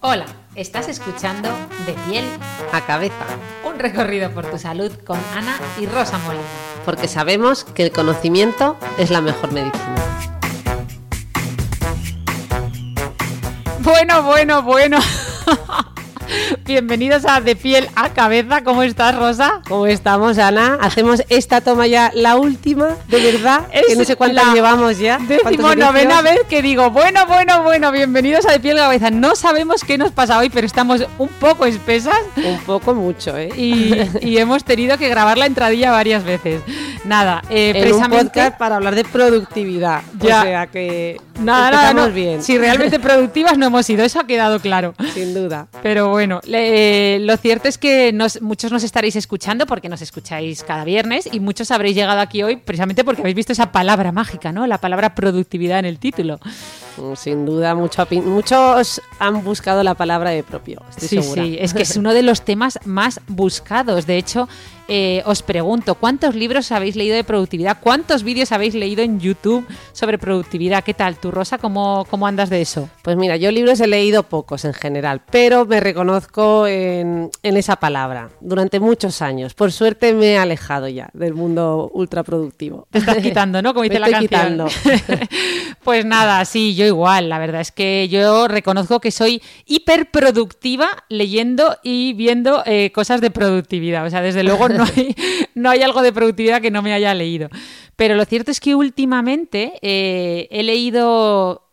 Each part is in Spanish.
Hola, estás escuchando De piel a cabeza, un recorrido por tu salud con Ana y Rosa Molina. porque sabemos que el conocimiento es la mejor medicina. Bueno, bueno, bueno. Bienvenidos a De piel a cabeza. ¿Cómo estás, Rosa? ¿Cómo estamos, Ana? Hacemos esta toma ya, la última, de verdad, que Es no sé cuántas llevamos ya. ¿Cuántos Decimonovena ejercicios? vez que digo, bueno, bueno, bueno, bienvenidos a De piel a cabeza. No sabemos qué nos pasa hoy, pero estamos un poco espesas Un poco mucho, ¿eh? y, y hemos tenido que grabar la entradilla varias veces. Nada, eh, en un precisamente... podcast para hablar de productividad. Ya. O sea que Nada, nada, no. bien, Si realmente productivas no hemos sido, eso ha quedado claro. sin duda. Pero bueno, le- lo cierto es que nos- muchos nos estaréis escuchando porque nos escucháis cada viernes y muchos habréis llegado aquí hoy precisamente porque habéis visto esa palabra mágica, ¿no? La palabra productividad en el título. Mm, Sin duda, mucho muchos han buscado la palabra de propio. Estoy sí, segura. sí, es que es uno de los temas más buscados. De hecho, eh, os pregunto, ¿cuántos libros habéis leído de productividad? ¿Cuántos vídeos habéis leído en YouTube sobre productividad? ¿Qué tal? ¿Tú, Rosa, cómo, cómo andas de eso? Pues mira, yo libros he leído pocos en general, pero me reconozco en, en esa palabra durante muchos años. Por suerte me he alejado ya del mundo ultraproductivo. Te estás quitando, ¿no? Como Me dice la estoy canción. quitando. pues nada, sí, yo igual. La verdad es que yo reconozco que soy hiperproductiva leyendo y viendo eh, cosas de productividad. O sea, desde luego no hay, no hay algo de productividad que no me haya leído. Pero lo cierto es que últimamente eh, he leído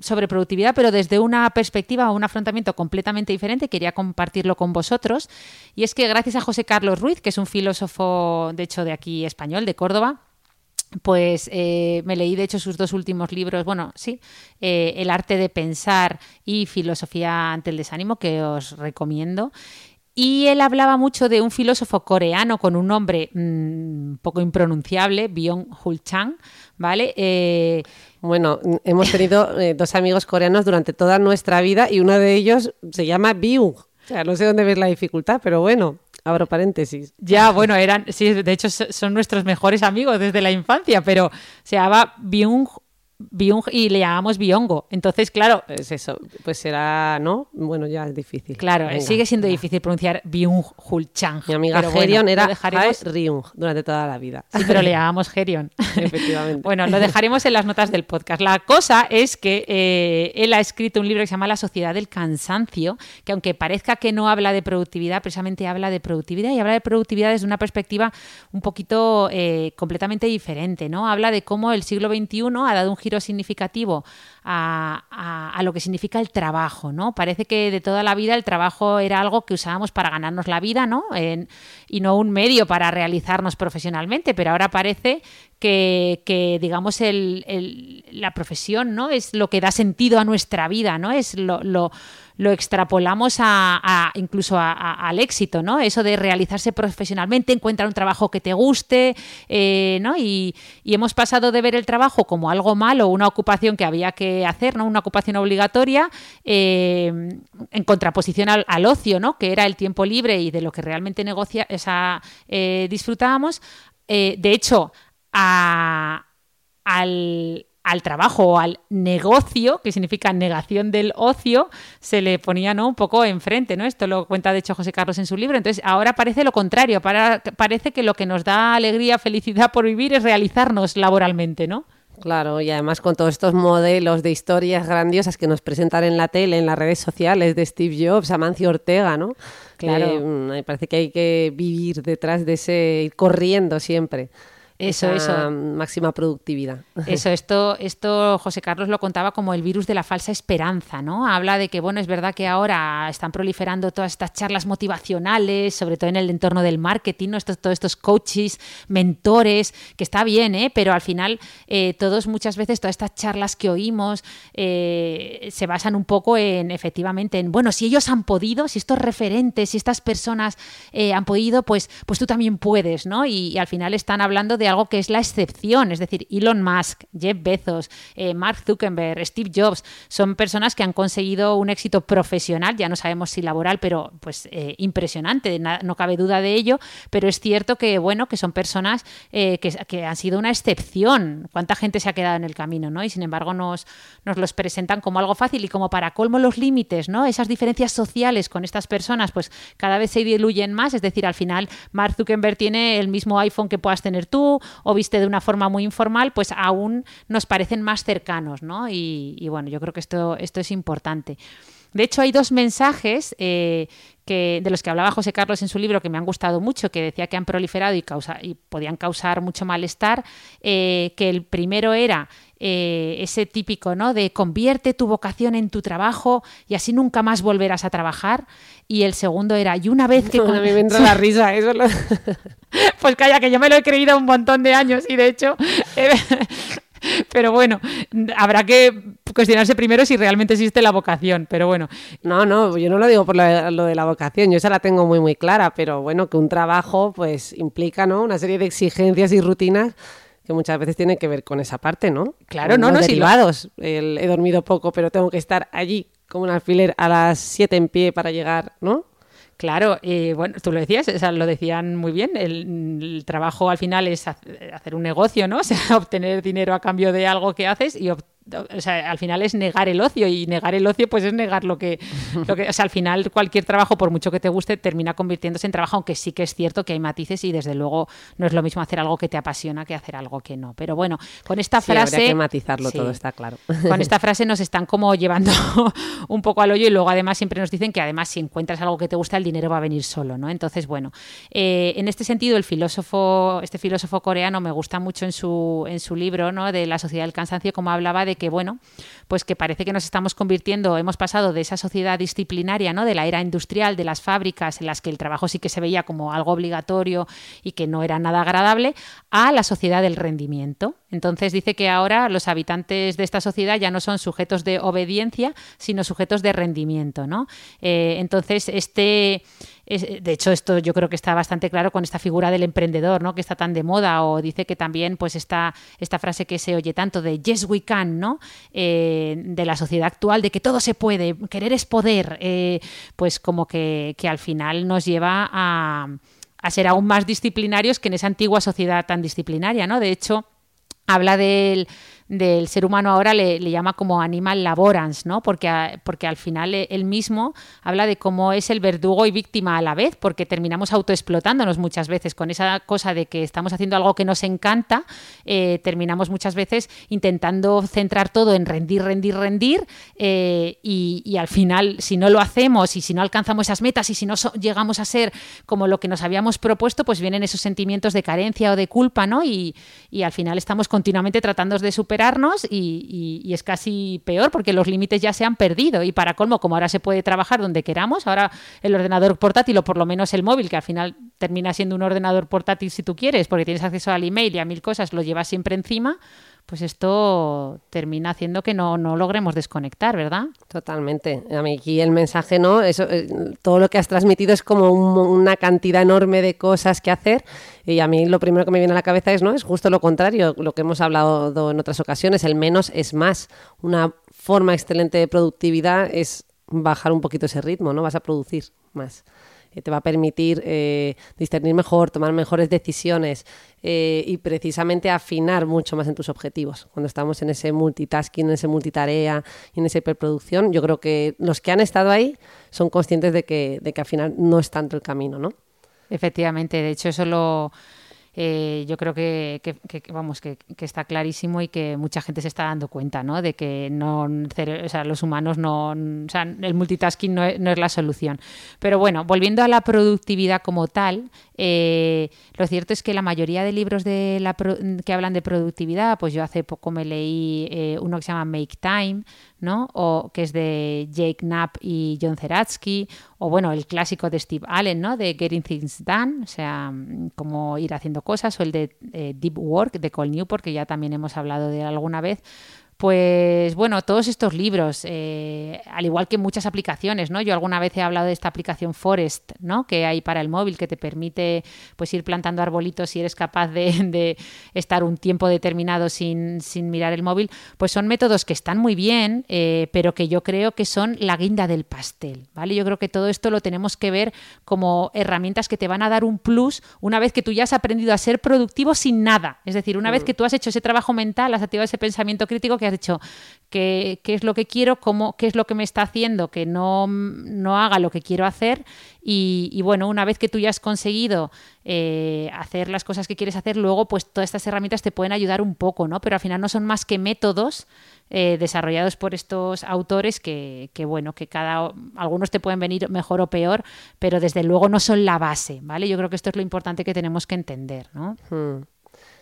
sobre productividad, pero desde una perspectiva o un afrontamiento completamente diferente. Quería compartirlo con vosotros. Y es que gracias a José Carlos Ruiz, que es un filósofo, de hecho, de aquí español, de Córdoba, pues eh, me leí de hecho sus dos últimos libros, bueno, sí, eh, El arte de pensar y Filosofía ante el desánimo, que os recomiendo. Y él hablaba mucho de un filósofo coreano con un nombre mm, poco impronunciable, Byung-Hul Chang, ¿vale? Eh, Bueno, hemos tenido eh, dos amigos coreanos durante toda nuestra vida y uno de ellos se llama Byung. O sea, no sé dónde ves la dificultad, pero bueno, abro paréntesis. ya, bueno, eran, sí, de hecho so- son nuestros mejores amigos desde la infancia, pero se llamaba Byung, Byung y le llamamos Byongo. Entonces, claro, Es eso, pues será, ¿no? Bueno, ya es difícil. Claro, Venga. sigue siendo difícil pronunciar Byung-Hul Chang. Mi amiga pero bueno, era dejaremos- Ryung durante toda la vida. Sí, pero le llamamos Herion. Efectivamente. bueno, lo dejaremos en las notas del podcast. La cosa es que eh, él ha escrito un libro que se llama La sociedad del cansancio, que aunque parezca que no habla de productividad, precisamente habla de productividad y habla de productividad desde una perspectiva un poquito eh, completamente diferente, ¿no? Habla de cómo el siglo XXI ha dado un giro significativo a, lo que significa el trabajo, ¿no? Parece que de toda la vida el trabajo era algo que usábamos para ganarnos la vida, ¿no? Y no un medio para realizarnos profesionalmente, pero ahora parece que, digamos, la profesión, ¿no? Es lo que da sentido a nuestra vida, ¿no? Es lo- lo extrapolamos a, incluso al éxito, ¿no? Eso de realizarse profesionalmente, encontrar un trabajo que te guste, eh, ¿no? Y, hemos pasado de ver el trabajo como algo malo, una ocupación que había que hacer, ¿no? Una ocupación obligatoria, eh, en contraposición al, ocio, ¿no? Que era el tiempo libre y de lo que realmente negocia, esa, eh, disfrutábamos. De hecho, al, al trabajo o al negocio, que significa negación del ocio, se le ponía ¿no? un poco enfrente, ¿no? Esto lo cuenta de hecho José Carlos en su libro. Entonces, ahora parece lo contrario, para- parece que lo que nos da alegría, felicidad por vivir es realizarnos laboralmente, ¿no? Claro, y además con todos estos modelos de historias grandiosas que nos presentan en la tele, en las redes sociales, de Steve Jobs, Amancio Ortega, ¿no? Claro. Mm, me parece que hay que vivir detrás de ese, ir corriendo siempre. Eso, eso. máxima productividad. Eso, esto, esto José Carlos lo contaba como el virus de la falsa esperanza, ¿no? Habla de que, bueno, es verdad que ahora están proliferando todas estas charlas motivacionales, sobre todo en el entorno del marketing, ¿no? Estos, todos estos coaches, mentores, que está bien, ¿eh? Pero al final, eh, todos muchas veces, todas estas charlas que oímos eh, se basan un poco en, efectivamente, en, bueno, si ellos han podido, si estos referentes, si estas personas eh, han podido, pues, pues tú también puedes, ¿no? y al final están hablando de algo que es la excepción, es decir, Elon Musk, Jeff Bezos, eh, Mark Zuckerberg, Steve Jobs, son personas que han conseguido un éxito profesional, ya no sabemos si laboral, pero pues eh, impresionante, no cabe duda de ello, pero es cierto que, bueno, que son personas eh, que, han sido una excepción. ¿Cuánta gente se ha quedado en el camino, no? Y sin embargo nos, nos los presentan como algo fácil y como para colmo los límites, ¿no? Esas diferencias sociales con estas personas, pues cada vez se diluyen más, es decir, al final Mark Zuckerberg tiene el mismo iPhone que puedas tener tú, o viste de una forma muy informal, pues aún nos parecen más cercanos, ¿no? Y, bueno, yo creo que esto, esto es importante. De hecho, hay dos mensajes eh, que, de los que hablaba José Carlos en su libro que me han gustado mucho, que decía que han proliferado y, causa, y podían causar mucho malestar, eh, que el primero era eh, ese típico, ¿no? De convierte tu vocación en tu trabajo y así nunca más volverás a trabajar. Y el segundo era, y una vez que... me entra la risa, eso Pues calla, que yo me lo he creído un montón de años y de hecho... Pero bueno, habrá que cuestionarse primero si realmente existe la vocación, pero bueno. No, no, yo no lo digo por lo de la vocación, yo esa la tengo muy muy clara, pero bueno, que un trabajo pues implica, ¿no? Una serie de exigencias y rutinas que muchas veces tienen que ver con esa parte, ¿no? Claro, no, no, derivados. he dormido poco, pero tengo que estar allí como un alfiler a las 7 en pie para llegar, ¿no? Claro, eh, bueno, tú lo decías, lo decían muy bien, el, trabajo al final es hacer un negocio, ¿no? O sea, obtener dinero a cambio de algo que haces y o sea, al final es negar el ocio y negar el ocio pues es negar lo que, lo que, o sea, al final cualquier trabajo, por mucho que te guste, termina convirtiéndose en trabajo, aunque sí que es cierto que hay matices y desde luego no es lo mismo hacer algo que te apasiona que hacer algo que no. Pero bueno, con esta frase... Habría que matizarlo todo, está claro. Con esta frase nos están como llevando un poco al hoyo y luego además siempre nos dicen que además si encuentras algo que te gusta el dinero va a venir solo, ¿no? Entonces, bueno, eh, en este sentido el filósofo, este filósofo coreano me gusta mucho en su, en su libro, ¿no? De la sociedad del cansancio, como hablaba de que, bueno, pues que parece que nos estamos convirtiendo, hemos pasado de esa sociedad disciplinaria, ¿no? De la era industrial, de las fábricas, en las que el trabajo sí que se veía como algo obligatorio y que no era nada agradable, a la sociedad del rendimiento. Entonces dice que ahora los habitantes de esta sociedad ya no son sujetos de obediencia, sino sujetos de rendimiento, ¿no? Eh, entonces, este de hecho, esto yo creo que está bastante claro con esta figura del emprendedor, ¿no? Que está tan de moda, o dice que también, pues, esta, esta frase que se oye tanto de yes we can, ¿no? Eh, de la sociedad actual, de que todo se puede, querer es poder, eh, pues como que, que al final nos lleva a, a ser aún más disciplinarios que en esa antigua sociedad tan disciplinaria, ¿no? De hecho, habla del del ser humano ahora le, llama como animal laborans, ¿no? Porque, porque al final e, él mismo habla de cómo es el verdugo y víctima a la vez, porque terminamos autoexplotándonos muchas veces con esa cosa de que estamos haciendo algo que nos encanta, eh, terminamos muchas veces intentando centrar todo en rendir, rendir, rendir, eh, y, al final, si no lo hacemos y si no alcanzamos esas metas y si no llegamos a ser como lo que nos habíamos propuesto, pues vienen esos sentimientos de carencia o de culpa, ¿no? Y, y al final estamos continuamente tratando de superar y, es casi peor porque los límites ya se han perdido. Y para colmo, como ahora se puede trabajar donde queramos, ahora el ordenador portátil o por lo menos el móvil, que al final termina siendo un ordenador portátil si tú quieres, porque tienes acceso al email y a mil cosas, lo llevas siempre encima, pues esto termina haciendo que no, logremos desconectar, ¿verdad? Totalmente. A mí aquí el mensaje, ¿no? Eso, eh, todo lo que has transmitido es como una cantidad enorme de cosas que hacer y a mí lo primero que me viene a la cabeza es, ¿no? Es justo lo contrario, lo que hemos hablado en otras ocasiones, el menos es más. Una forma excelente de productividad es bajar un poquito ese ritmo, ¿no? Vas a producir más. Eh, te va a permitir eh, discernir mejor, tomar mejores decisiones eh, y precisamente afinar mucho más en tus objetivos. Cuando estamos en ese multitasking, en ese multitarea y en esa hiperproducción, yo creo que los que han estado ahí son conscientes de que, de que al final no es tanto el camino, ¿no? Efectivamente, de hecho eso lo eh, yo creo que, vamos que, está clarísimo y que mucha gente se está dando cuenta ¿no? de que no o sea, los humanos no o sea, el multitasking no es, la solución pero bueno volviendo a la productividad como tal eh, lo cierto es que la mayoría de libros de la que hablan de productividad pues yo hace poco me leí eh, uno que se llama Make Time ¿no? O que es de Jake Knapp y John Zeratsky, o bueno, el clásico de Steve Allen, ¿no? De Getting Things Done, o sea, cómo ir haciendo cosas, o el de eh, Deep Work de Cole Newport, que ya también hemos hablado de él alguna vez, pues bueno, todos estos libros, eh, al igual que muchas aplicaciones, ¿no? Yo alguna vez he hablado de esta aplicación Forest, ¿no? Que hay para el móvil, que te permite pues ir plantando arbolitos si eres capaz de, estar un tiempo determinado sin, mirar el móvil. Pues son métodos que están muy bien, eh, pero que yo creo que son la guinda del pastel, ¿vale? Yo creo que todo esto lo tenemos que ver como herramientas que te van a dar un plus una vez que tú ya has aprendido a ser productivo sin nada. Es decir, una vez mm. que tú has hecho ese trabajo mental, has activado ese pensamiento crítico que has dicho qué, es lo que quiero, cómo, qué es lo que me está haciendo que no, haga lo que quiero hacer. Y, bueno, una vez que tú ya has conseguido eh, hacer las cosas que quieres hacer, luego pues todas estas herramientas te pueden ayudar un poco, ¿no? Pero al final no son más que métodos eh, desarrollados por estos autores que, bueno, que cada algunos te pueden venir mejor o peor, pero desde luego no son la base, ¿vale? Yo creo que esto es lo importante que tenemos que entender, ¿no? Hmm.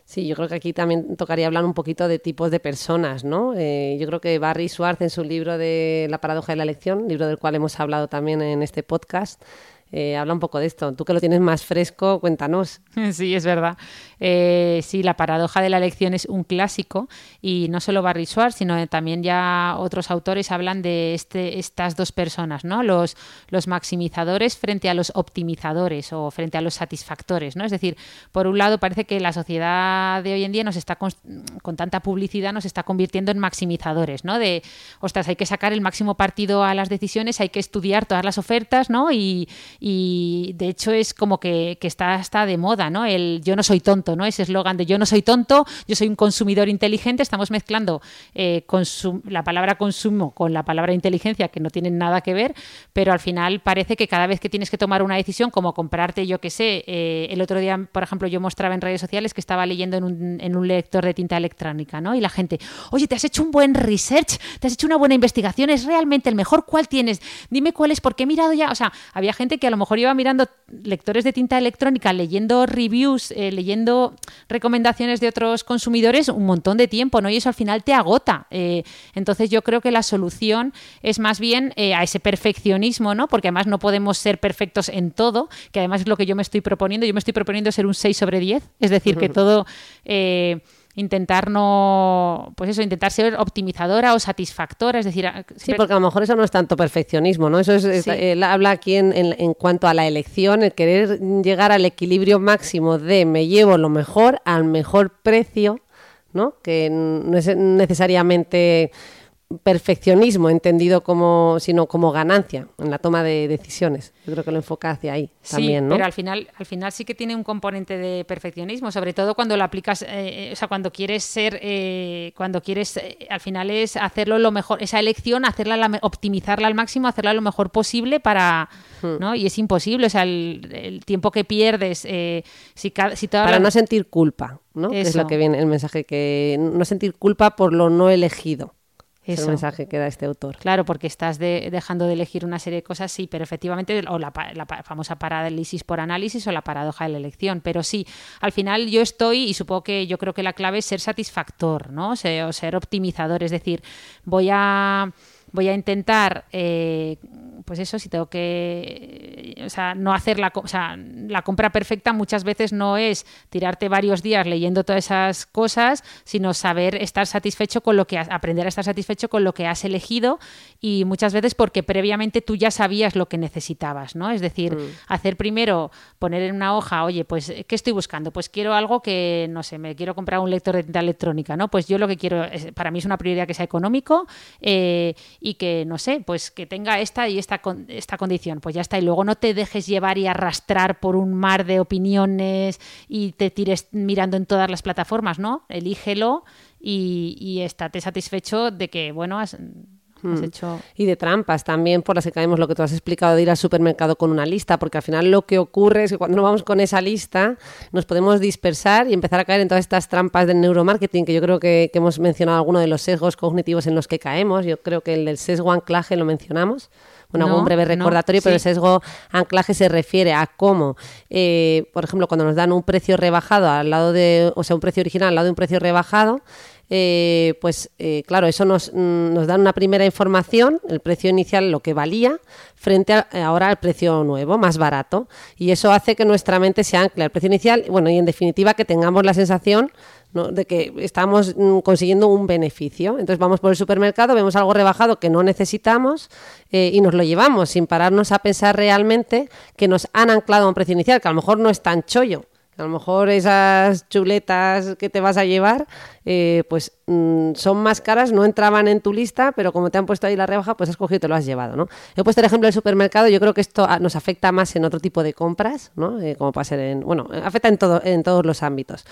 Sí, yo creo que aquí también tocaría hablar un poquito de tipos de personas, ¿no? Eh, yo creo que Barry Schwartz en su libro de La paradoja de la elección, libro del cual hemos hablado también en este podcast, eh, habla un poco de esto. Tú que lo tienes más fresco, cuéntanos. Sí, es verdad. Eh, sí, la paradoja de la elección es un clásico y no solo Barry Schwartz, sino también ya otros autores hablan de este, estas dos personas, ¿no? Los, los maximizadores frente a los optimizadores o frente a los satisfactores, ¿no? Es decir, por un lado parece que la sociedad de hoy en día nos está con, tanta publicidad nos está convirtiendo en maximizadores, ¿no? De, ostras, hay que sacar el máximo partido a las decisiones, hay que estudiar todas las ofertas, ¿no? Y, y de hecho es como que, está, está de moda, ¿no? El yo no soy tonto, ¿no? Ese eslogan de yo no soy tonto, yo soy un consumidor inteligente, estamos mezclando eh, la palabra consumo con la palabra inteligencia que no tienen nada que ver, pero al final parece que cada vez que tienes que tomar una decisión, como comprarte, yo qué sé, eh, el otro día, por ejemplo, yo mostraba en redes sociales que estaba leyendo en un, en un lector de tinta electrónica, ¿no? Y la gente, oye, te has hecho un buen research, te has hecho una buena investigación, es realmente el mejor, ¿cuál tienes? Dime cuál es, porque he mirado ya, o sea, había gente que a lo mejor iba mirando lectores de tinta electrónica, leyendo reviews, eh, leyendo recomendaciones de otros consumidores un montón de tiempo, ¿no? Y eso al final te agota. Eh, entonces yo creo que la solución es más bien eh, a ese perfeccionismo, ¿no? Porque además no podemos ser perfectos en todo, que además es lo que yo me estoy proponiendo. Yo me estoy proponiendo ser un 6 sobre 10, es decir, que todo intentar no, pues eso, intentar ser optimizadora o satisfactora, es decir... Sí, porque a lo mejor eso no es tanto perfeccionismo, ¿no? Eso es, él habla aquí en, en, cuanto a la elección, el querer llegar al equilibrio máximo de me llevo lo mejor al mejor precio, ¿no? Que no es necesariamente perfeccionismo entendido como sino como ganancia en la toma de decisiones. Yo creo que lo enfoca hacia ahí también, ¿no? Pero al final, al final sí que tiene un componente de perfeccionismo, sobre todo cuando lo aplicas, eh, o sea, cuando quieres ser, eh, cuando quieres, eh, al final es hacerlo lo mejor, esa elección, hacerla, optimizarla al máximo, hacerla lo mejor posible para, hmm. ¿no? Y es imposible, o sea, el, tiempo que pierdes, si, si para no sentir culpa, ¿no? Es lo que viene el mensaje que no sentir culpa por lo no elegido. Es el mensaje que da este autor. Claro, porque estás dejando de elegir una serie de cosas, sí, pero efectivamente, o la, famosa parálisis por análisis o la paradoja de la elección. Pero sí, al final yo estoy, y supongo que yo creo que la clave es ser satisfactor, ¿no? O ser optimizador, es decir, voy a voy a intentar, eh, pues eso, si tengo que, o sea, no hacer la, o sea, la compra perfecta muchas veces no es tirarte varios días leyendo todas esas cosas, sino saber estar satisfecho con lo que, aprender a estar satisfecho con lo que has elegido y muchas veces porque previamente tú ya sabías lo que necesitabas, ¿no? Es decir, mm. hacer primero, poner en una hoja, oye, pues, ¿qué estoy buscando? Pues quiero algo que, no sé, me quiero comprar un lector de tinta electrónica, ¿no? Pues yo lo que quiero, para mí es una prioridad que sea económico eh, y que, no sé, pues que tenga esta y esta, esta condición, pues ya está. Y luego no te dejes llevar y arrastrar por un mar de opiniones y te tires mirando en todas las plataformas, ¿no? Elígelo y, y estate satisfecho de que, bueno, has, Has Mm. hecho... Y de trampas también por las que caemos, lo que tú has explicado de ir al supermercado con una lista, porque al final lo que ocurre es que cuando no vamos con esa lista nos podemos dispersar y empezar a caer en todas estas trampas del neuromarketing, que yo creo que, que hemos mencionado alguno de los sesgos cognitivos en los que caemos. Yo creo que el del sesgo anclaje lo mencionamos. Bueno, No, un breve no, recordatorio, pero el sesgo anclaje se refiere a cómo, eh, por ejemplo, cuando nos dan un precio rebajado al lado de, o sea, un precio original al lado de un precio rebajado, eh, pues eh, claro, eso nos, mm, nos da una primera información, el precio inicial, lo que valía, frente a, eh, ahora al precio nuevo, más barato. Y eso hace que nuestra mente se ancle al precio inicial, bueno, y en definitiva que tengamos la sensación de que estamos mm, consiguiendo un beneficio. Entonces vamos por el supermercado, vemos algo rebajado que no necesitamos eh, y nos lo llevamos sin pararnos a pensar realmente que nos han anclado a un precio inicial, que a lo mejor no es tan chollo. A lo mejor esas chuletas que te vas a llevar, eh, pues mm, son más caras, no entraban en tu lista, pero como te han puesto ahí la rebaja, pues has cogido y te lo has llevado, ¿no? He puesto el ejemplo del supermercado, yo creo que esto ah, nos afecta más en otro tipo de compras, ¿no? Eh, como puede ser en, bueno, afecta en, todo, en todos los ámbitos.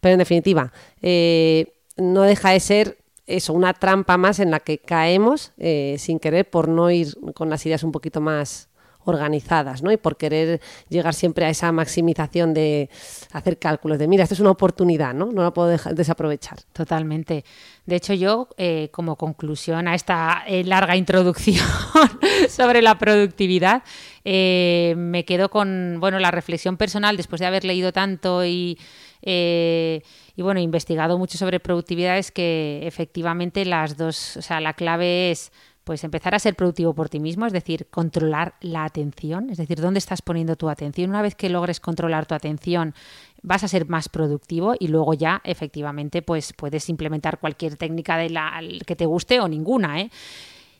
Pero en definitiva, eh, no deja de ser eso, una trampa más en la que caemos eh, sin querer por no ir con las ideas un poquito más organizadas, ¿no? Y por querer llegar siempre a esa maximización de hacer cálculos de, mira, esto es una oportunidad, ¿no? No la puedo dejar- desaprovechar. Totalmente. De hecho, yo, eh, como conclusión a esta eh, larga introducción sobre la productividad, eh, me quedo con bueno, la reflexión personal después de haber leído tanto y, y bueno, investigado mucho sobre productividad, es que efectivamente las dos, o sea, la clave es pues empezar a ser productivo por ti mismo, es decir, controlar la atención, es decir, dónde estás poniendo tu atención. Una vez que logres controlar tu atención, vas a ser más productivo y luego ya efectivamente pues puedes implementar cualquier técnica de la que te guste o ninguna, ¿eh?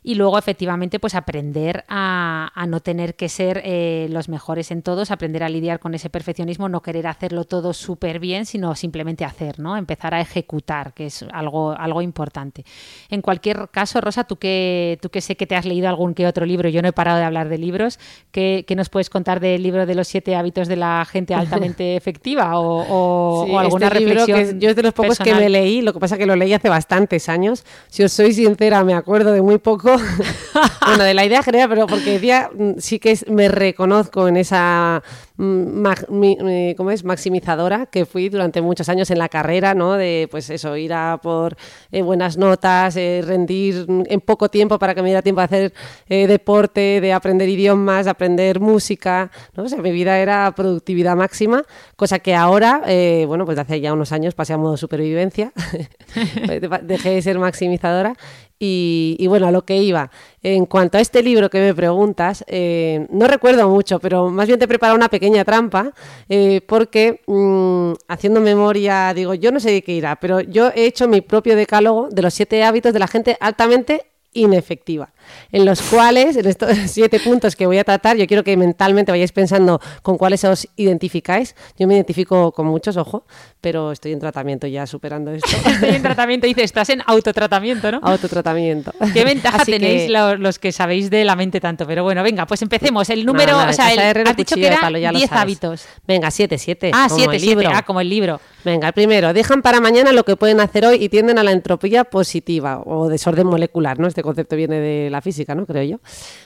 Y luego, efectivamente, pues aprender a, a no tener que ser eh, los mejores en todos, aprender a lidiar con ese perfeccionismo, no querer hacerlo todo súper bien, sino simplemente hacer, ¿no? Empezar a ejecutar, que es algo, algo importante. En cualquier caso, Rosa, tú que, tú que sé que te has leído algún que otro libro, yo no he parado de hablar de libros, ¿qué, qué nos puedes contar del libro de los siete hábitos de la gente altamente efectiva? ¿O, o- Sí, o alguna este libro que reflexión? es- yo es de los pocos que personal? me leí, lo que pasa que lo leí hace bastantes años. Si os soy sincera, me acuerdo de muy poco. bueno, de la idea general, pero porque decía, mm, sí que es- me reconozco en esa mm, mag- mi- mi- ¿cómo es? maximizadora que fui durante muchos años en la carrera, ¿no? De pues eso, ir a por eh, buenas notas, eh, rendir mm, en poco tiempo para que me diera tiempo a hacer eh, deporte, de aprender idiomas, de aprender música, ¿no? O sea, mi vida era productividad máxima, cosa que ahora, bueno, pues hace ya unos años pasé a modo supervivencia, dejé de ser maximizadora y, y bueno, a lo que iba. En cuanto a este libro que me preguntas, eh, no recuerdo mucho, pero más bien te he preparado una pequeña trampa, eh, porque mm, haciendo memoria, digo, yo no sé de qué irá, pero yo he hecho mi propio decálogo de los siete hábitos de la gente altamente inefectiva, en los cuales, en estos siete puntos que voy a tratar, yo quiero que mentalmente vayáis pensando con cuáles os identificáis. Yo me identifico con muchos, ojo, pero estoy en tratamiento ya superando esto. Estoy en tratamiento, dice, estás en autotratamiento, ¿no? Autotratamiento. ¿Qué ventaja Así tenéis que- los que sabéis de la mente tanto? Pero bueno, venga, pues empecemos. El número, nada, o sea, el- has dicho que era palo, ya lo 10 sabes. hábitos. Venga, siete, siete. Ah, como 7, el 7. libro. Ah, como el libro. Venga, el primero, dejan para mañana lo que pueden hacer hoy y tienden a la entropía positiva o desorden molecular, ¿no? Este concepto viene de la física, ¿no? Creo yo.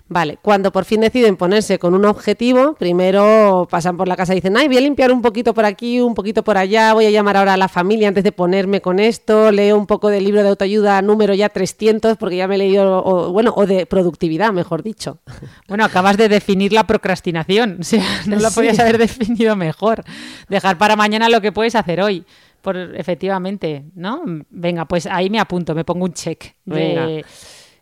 Vale, cuando por fin deciden ponerse con un objetivo, primero pasan por la casa y dicen, ay, voy a limpiar un poquito por aquí, un poquito por allá, voy a llamar ahora a la familia antes de ponerme con esto, leo un poco del libro de autoayuda número ya 300 porque ya me he leído, o, bueno, o de productividad, mejor dicho. Bueno, acabas de definir la procrastinación. O sea, no lo Sí. podías haber definido mejor. Dejar para mañana lo que puedes hacer hoy. Por, efectivamente, ¿no? Venga, pues ahí me apunto, me pongo un check. de- Venga.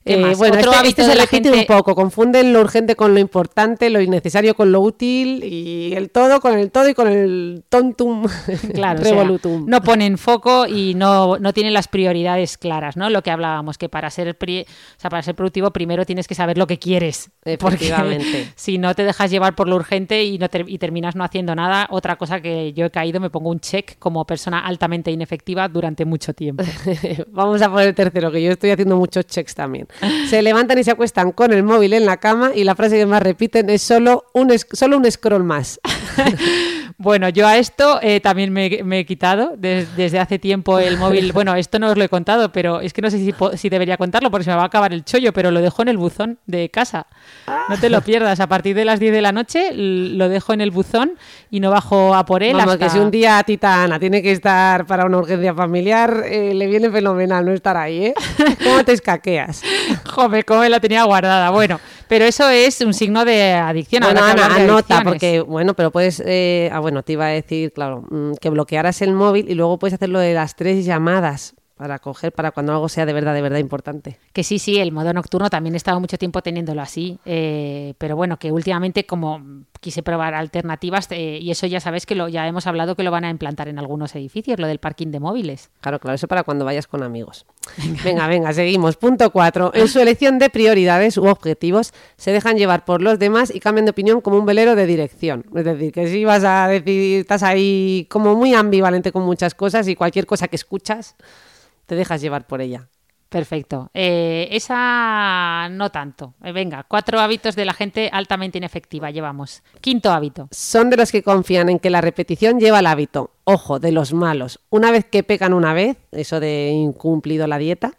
¿Qué Eh, bueno, Otro este, este se repite gente- un poco, confunden lo urgente con lo importante, lo innecesario con lo útil y el todo con el todo y con el tontum Claro, o sea, revolutum. no ponen foco y no, no tienen las prioridades claras, ¿no? Lo que hablábamos, que para ser, pri- o sea, para ser productivo primero tienes que saber lo que quieres. Porque Efectivamente. si no te dejas llevar por lo urgente y, no ter- y terminas no haciendo nada, otra cosa que yo he caído, me pongo un check como persona altamente inefectiva durante mucho tiempo. Vamos a poner el tercero, que yo estoy haciendo muchos checks también. Se levantan y se acuestan con el móvil en la cama y la frase que más repiten es solo un, solo un scroll más. Bueno, yo a esto eh, también me, me he quitado des- desde hace tiempo el móvil. Bueno, esto no os lo he contado, pero es que no sé si, si debería contarlo porque se me va a acabar el chollo, pero lo dejo en el buzón de casa. No te lo pierdas. A partir de las 10 de la noche lo dejo en el buzón y no bajo a por él Vamos, hasta... que si un día a tita Ana tiene que estar para una urgencia familiar, eh, le viene fenomenal no estar ahí, ¿eh? ¿Cómo te escaqueas? Joder, cómo me la tenía guardada. Bueno, pero eso es un signo de adicción. Bueno, Ana, anota, porque, bueno, pero puedes, eh, ah, bueno, te iba a decir, claro, mm, que bloquearas el móvil y luego puedes hacer lo de las tres llamadas para coger, para cuando algo sea de verdad, de verdad importante. Que sí, sí, el modo nocturno también he estado mucho tiempo teniéndolo así, eh, pero bueno, que últimamente como quise probar alternativas eh, y eso ya sabes que lo ya hemos hablado que lo van a implantar en algunos edificios, lo del parking de móviles. Claro, claro, eso para cuando vayas con amigos. Venga, venga, seguimos. Punto cuatro. En su elección de prioridades u objetivos, se dejan llevar por los demás y cambian de opinión como un velero de dirección. Es decir, que si vas a decir, estás ahí como muy ambivalente con muchas cosas y cualquier cosa que escuchas, te dejas llevar por ella. Perfecto. Eh, esa no tanto. Eh, venga, cuatro hábitos de la gente altamente inefectiva llevamos. Quinto hábito. Son de los que confían en que la repetición lleva al hábito. Ojo, de los malos. Una vez que pecan una vez, eso de incumplido la dieta,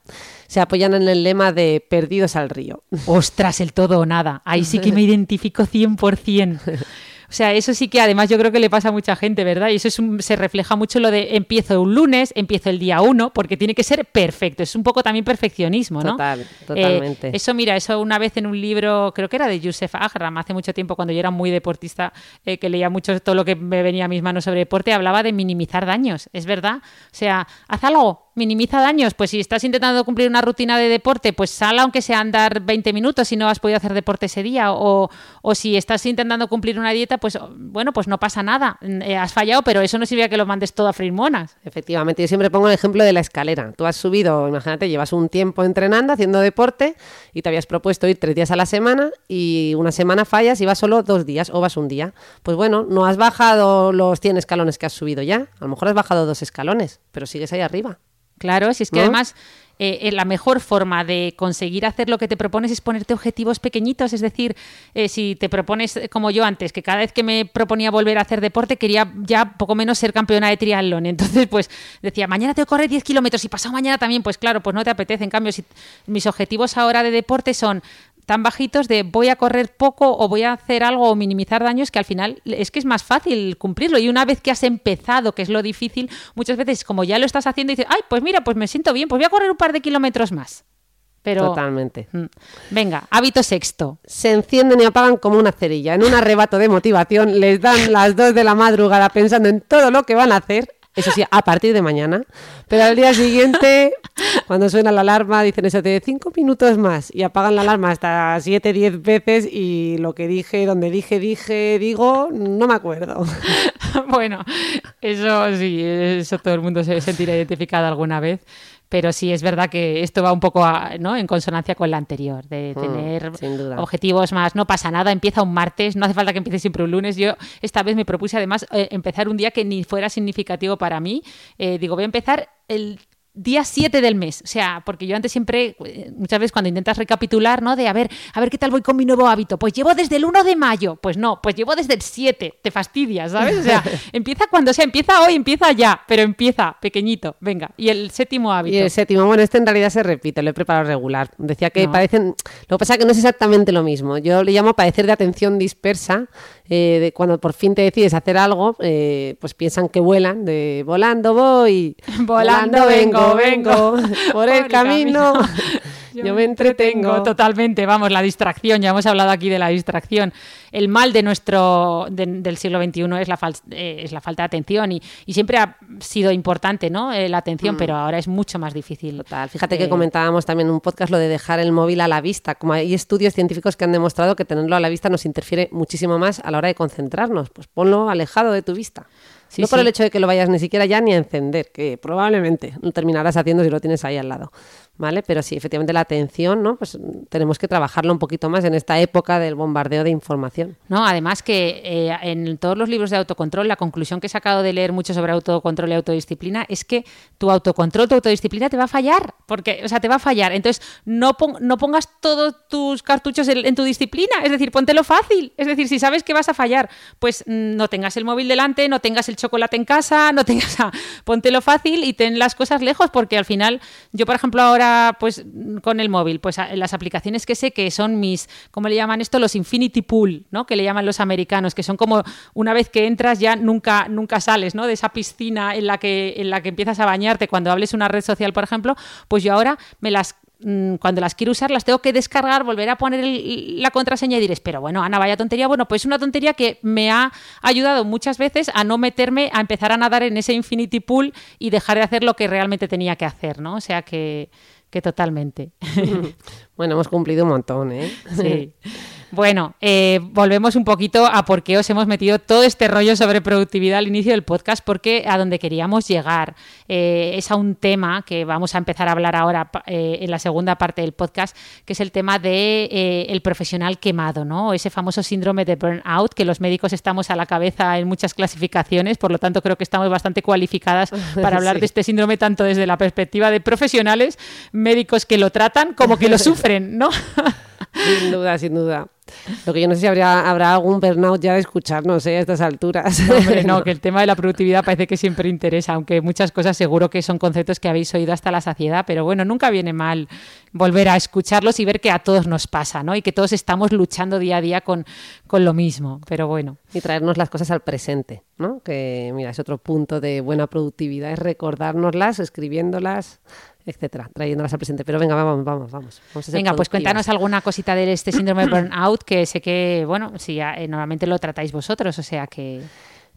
se apoyan en el lema de perdidos al río. Ostras, el todo o nada. Ahí sí que me identifico 100%. O sea, eso sí que además yo creo que le pasa a mucha gente, ¿verdad? Y eso es un- se refleja mucho lo de empiezo un lunes, empiezo el día uno, porque tiene que ser perfecto. Es un poco también perfeccionismo, ¿no? Total, totalmente. Eh, eso, mira, eso una vez en un libro, creo que era de Joseph Agram, hace mucho tiempo, cuando yo era muy deportista, eh, que leía mucho todo lo que me venía a mis manos sobre deporte, hablaba de minimizar daños. Es verdad. O sea, haz algo, minimiza daños. Pues si estás intentando cumplir una rutina de deporte, pues sal aunque sea andar 20 minutos si no has podido hacer deporte ese día. O, o si estás intentando cumplir una dieta, pues bueno, pues no pasa nada. Eh, has fallado, pero eso no sirve a que lo mandes todo a freír monas. Efectivamente, yo siempre pongo el ejemplo de la escalera. Tú has subido, imagínate, llevas un tiempo entrenando, haciendo deporte y te habías propuesto ir tres días a la semana y una semana fallas y vas solo dos días o vas un día. Pues bueno, no has bajado los 100 escalones que has subido ya. A lo mejor has bajado dos escalones, pero sigues ahí arriba. Claro, si es que ¿No? además eh, eh, la mejor forma de conseguir hacer lo que te propones es ponerte objetivos pequeñitos. Es decir, eh, si te propones, como yo antes, que cada vez que me proponía volver a hacer deporte quería ya poco menos ser campeona de triatlón. Entonces, pues decía, mañana tengo que correr 10 kilómetros y pasado mañana también, pues claro, pues no te apetece. En cambio, si mis objetivos ahora de deporte son tan bajitos de voy a correr poco o voy a hacer algo o minimizar daños que al final es que es más fácil cumplirlo y una vez que has empezado que es lo difícil muchas veces como ya lo estás haciendo dices ay pues mira pues me siento bien pues voy a correr un par de kilómetros más pero Totalmente. Mm. venga hábito sexto Se encienden y apagan como una cerilla. En un arrebato de motivación les dan las dos de la madrugada pensando en todo lo que van a hacer. Eso sí, a partir de mañana. Pero al día siguiente, cuando suena la alarma, dicen eso de cinco minutos más y apagan la alarma hasta siete, diez veces y lo que dije, donde dije, dije, digo, no me acuerdo. bueno eso sí eso todo el mundo se sentirá identificado alguna vez pero sí es verdad que esto va un poco a- ¿no? en consonancia con la anterior, de tener Mm, sin duda. objetivos más. No pasa nada, empieza un martes, no hace falta que empiece siempre un lunes. Yo esta vez me propuse además eh, empezar un día que ni fuera significativo para mí. Eh, digo, voy a empezar el día 7 del mes. O sea, porque yo antes siempre, eh, muchas veces cuando intentas recapitular, ¿no? De a ver, a ver qué tal voy con mi nuevo hábito. Pues llevo desde el 1 de mayo. Pues no, pues llevo desde el 7. Te fastidias, ¿sabes? O sea, empieza cuando sea, empieza hoy, empieza ya, pero empieza pequeñito. Venga. Y el séptimo hábito. Y el séptimo, bueno, este en realidad se repite, lo he preparado regular. Decía que No. parecen, lo que pasa es que no es exactamente lo mismo. Yo le llamo padecer de atención dispersa, eh, de cuando por fin te decides hacer algo, eh, pues piensan que vuelan, de volando voy, Volando vengo, vengo, por el camino, yo me entretengo. Totalmente, vamos, la distracción, ya hemos hablado aquí de la distracción. El mal de nuestro de- del siglo XXI es la, fal- eh, es la falta de atención y, y siempre ha sido importante ¿no? Eh, la atención, pero ahora es mucho más difícil. Mm. Total. Fíjate Eh, que comentábamos también en un podcast lo de dejar el móvil a la vista. Como hay estudios científicos que han demostrado que tenerlo a la vista nos interfiere muchísimo más a la hora de concentrarnos. Pues ponlo alejado de tu vista. No por el hecho de que lo vayas ni siquiera ya ni a encender, que probablemente lo terminarás haciendo si lo tienes ahí al lado. ¿Vale? Pero sí, efectivamente la atención, ¿no? Pues tenemos que trabajarlo un poquito más en esta época del bombardeo de información. No, además que eh, en todos los libros de autocontrol, la conclusión que he sacado de leer mucho sobre autocontrol y autodisciplina es que tu autocontrol, tu autodisciplina te va a fallar, porque, o sea, te va a fallar. Entonces, no, no pongas todos tus cartuchos en, tu disciplina, es decir, póntelo fácil. Es decir, si sabes que vas a fallar, pues no tengas el móvil delante, no tengas el chocolate en casa, no tengas, o fácil y ten las cosas lejos, porque al final, yo por ejemplo ahora pues con el móvil? Pues las aplicaciones que sé que son mis, ¿cómo le llaman esto? Los Infinity Pool, ¿no? Que le llaman los americanos, que son como una vez que entras ya nunca, nunca sales, ¿no? De esa piscina en la que, en la que empiezas a bañarte cuando hables una red social, por ejemplo, pues yo ahora me las Mm, cuando las quiero usar las tengo que descargar, volver a poner la contraseña y diré, pero bueno, Ana, vaya tontería. Bueno, pues es una tontería que me ha ayudado muchas veces a no meterme, a empezar a nadar en ese Infinity Pool y dejar de hacer lo que realmente tenía que hacer, ¿no? O sea que, que totalmente. Bueno, hemos cumplido un montón, ¿eh? Sí. Bueno, eh, volvemos un poquito a por qué os hemos metido todo este rollo sobre productividad al inicio del podcast, porque a donde queríamos llegar eh, es a un tema que vamos a empezar a hablar ahora eh, en la segunda parte del podcast, que es el tema de el profesional quemado, ¿no? Ese famoso síndrome de burnout, que los médicos estamos a la cabeza en muchas clasificaciones, por lo tanto creo que estamos bastante cualificadas para hablar de este síndrome tanto desde la perspectiva de profesionales, médicos que lo tratan, como que lo sufren, ¿no? sin duda, sin duda. Lo que yo no sé si habrá, habrá algún burnout ya de escucharnos ¿eh? a estas alturas. No, que el tema de la productividad parece que siempre interesa, aunque muchas cosas seguro que son conceptos que habéis oído hasta la saciedad, pero bueno, nunca viene mal volver a escucharlos y ver que a todos nos pasa, ¿no? Y que todos estamos luchando día a día con, con lo mismo, pero bueno. Y traernos las cosas al presente, ¿no? Que mira, es otro punto de buena productividad, es recordárnoslas, escribiéndolas, etcétera, trayéndolas al presente. Pero venga, vamos, vamos, vamos. venga, pues cuéntanos alguna cosita de este síndrome de burnout, que sé que, bueno, si eh, normalmente lo tratáis vosotros, o sea que...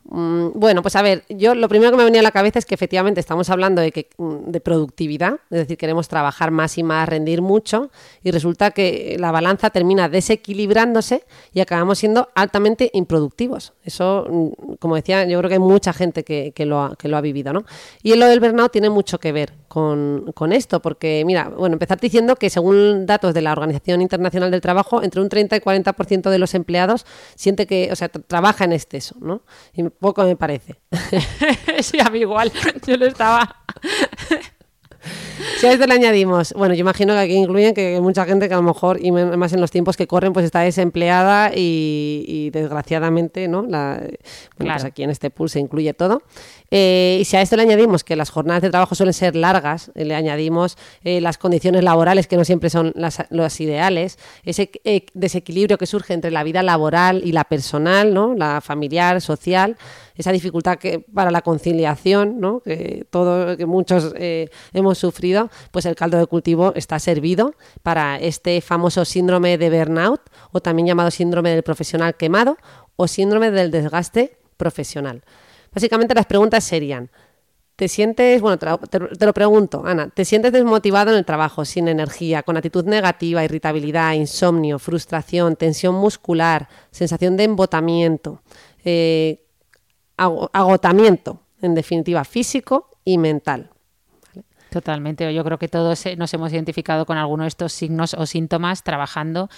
Mm, bueno, pues a ver, yo lo primero que me venía a la cabeza es que efectivamente estamos hablando de, que, mm, de productividad, es decir, queremos trabajar más y más, rendir mucho, y resulta que la balanza termina desequilibrándose y acabamos siendo altamente improductivos. Eso, mm, como decía, yo creo que hay mucha gente que, lo, ha, que lo ha vivido, ¿no? Y lo del burnout tiene mucho que ver con, con, esto, porque, mira, bueno, empezar diciendo que según datos de la Organización Internacional del Trabajo, entre un 30 y 40% de los empleados siente que, o sea, trabaja en exceso, ¿no? Poco me parece. sí, a mí igual. Yo lo estaba. Si a esto le añadimos, bueno, yo imagino que aquí incluyen que mucha gente que a lo mejor, y más en los tiempos que corren, pues está desempleada y, desgraciadamente, ¿no? La, bueno, pues aquí en este pool se incluye todo. Eh, y si a esto le añadimos que las jornadas de trabajo suelen ser largas, eh, le añadimos eh, las condiciones laborales que no siempre son las, ideales, ese desequilibrio que surge entre la vida laboral y la personal, ¿no? la familiar, social, esa dificultad que para la conciliación, ¿no? que todo, que muchos hemos sufrido, pues el caldo de cultivo está servido para este famoso síndrome de burnout, o también llamado síndrome del profesional quemado, o síndrome del desgaste profesional. Básicamente las preguntas serían, ¿te sientes, bueno, te, lo pregunto, Ana, ¿te sientes desmotivado en el trabajo, sin energía, con actitud negativa, irritabilidad, insomnio, frustración, tensión muscular, sensación de embotamiento, eh, agotamiento, en definitiva, físico y mental? Totalmente. Yo creo que todos nos hemos identificado con alguno de estos signos o síntomas trabajando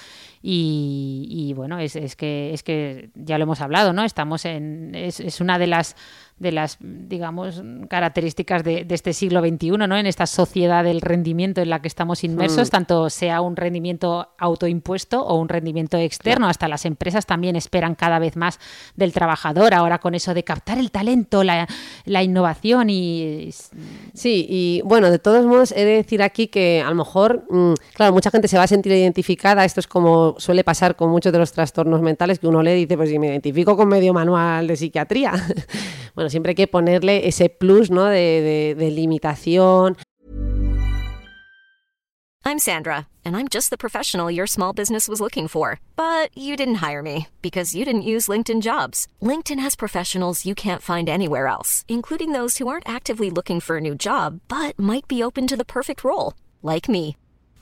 y, bueno, es, es, que, es que ya lo hemos hablado, ¿no? Estamos en. Es, es una de las de las, digamos, características de, este siglo XXI, ¿no? En esta sociedad del rendimiento en la que estamos inmersos, hmm. tanto sea un rendimiento autoimpuesto o un rendimiento externo. Hasta las empresas también esperan cada vez más del trabajador, ahora con eso de captar el talento, la, innovación y... Sí, y bueno, de todos modos, he de decir aquí que a lo mejor, mm, claro, mucha gente se va a sentir identificada, esto es como suele pasar con muchos de los trastornos mentales, que uno le dice, pues si me identifico con medio manual de psiquiatría. bueno, siempre hay que ponerle ese plus ¿no? de, de, de limitación. I'm Sandra, and I'm just the professional your small business was looking for. But you didn't hire me because you didn't use LinkedIn jobs. LinkedIn has professionals you can't find anywhere else, including those who aren't actively looking for a new job, but might be open to the perfect role, like me.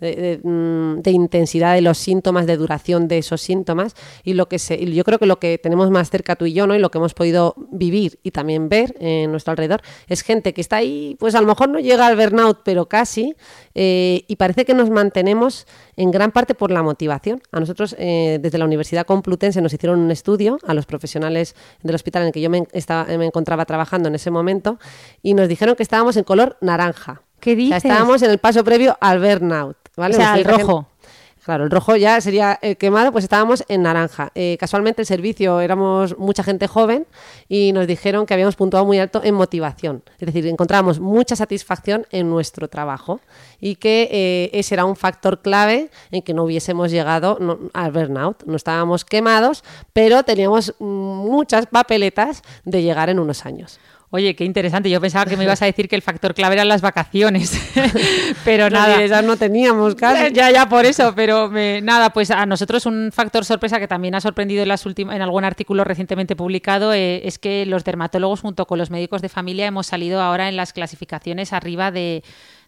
De, de, mm, de intensidad de los síntomas, de duración de esos síntomas. Y lo que se, y yo creo que lo que tenemos más cerca tú y yo, ¿no? Y lo que hemos podido vivir y también ver en nuestro alrededor, es gente que está ahí, pues a lo mejor no llega al burnout, pero casi, eh, y parece que nos mantenemos en gran parte por la motivación. A nosotros, eh, desde la Universidad Complutense, nos hicieron un estudio a los profesionales del hospital en el que yo me, estaba, me encontraba trabajando en ese momento, y nos dijeron que estábamos en color naranja. ¿Qué O sea, dices? estábamos en el paso previo al burnout. ¿Vale? O sea, el dijeron- rojo. Claro, el rojo ya sería el quemado, pues estábamos en naranja. Eh, casualmente el servicio éramos mucha gente joven y nos dijeron que habíamos puntuado muy alto en motivación. Es decir, encontrábamos mucha satisfacción en nuestro trabajo y que eh, ese era un factor clave en que no hubiésemos llegado no- al burnout. No estábamos quemados, pero teníamos mm, muchas papeletas de llegar en unos años. Oye, qué interesante. Yo pensaba que me ibas a decir que el factor clave eran las vacaciones. pero No, nada. ni esas no teníamos casi. Ya, ya, por eso, pero me- nada, pues a nosotros un factor sorpresa que también ha sorprendido en, las últimas, en algún artículo recientemente publicado eh, es que los dermatólogos junto con los médicos de familia hemos salido ahora en las clasificaciones arriba de,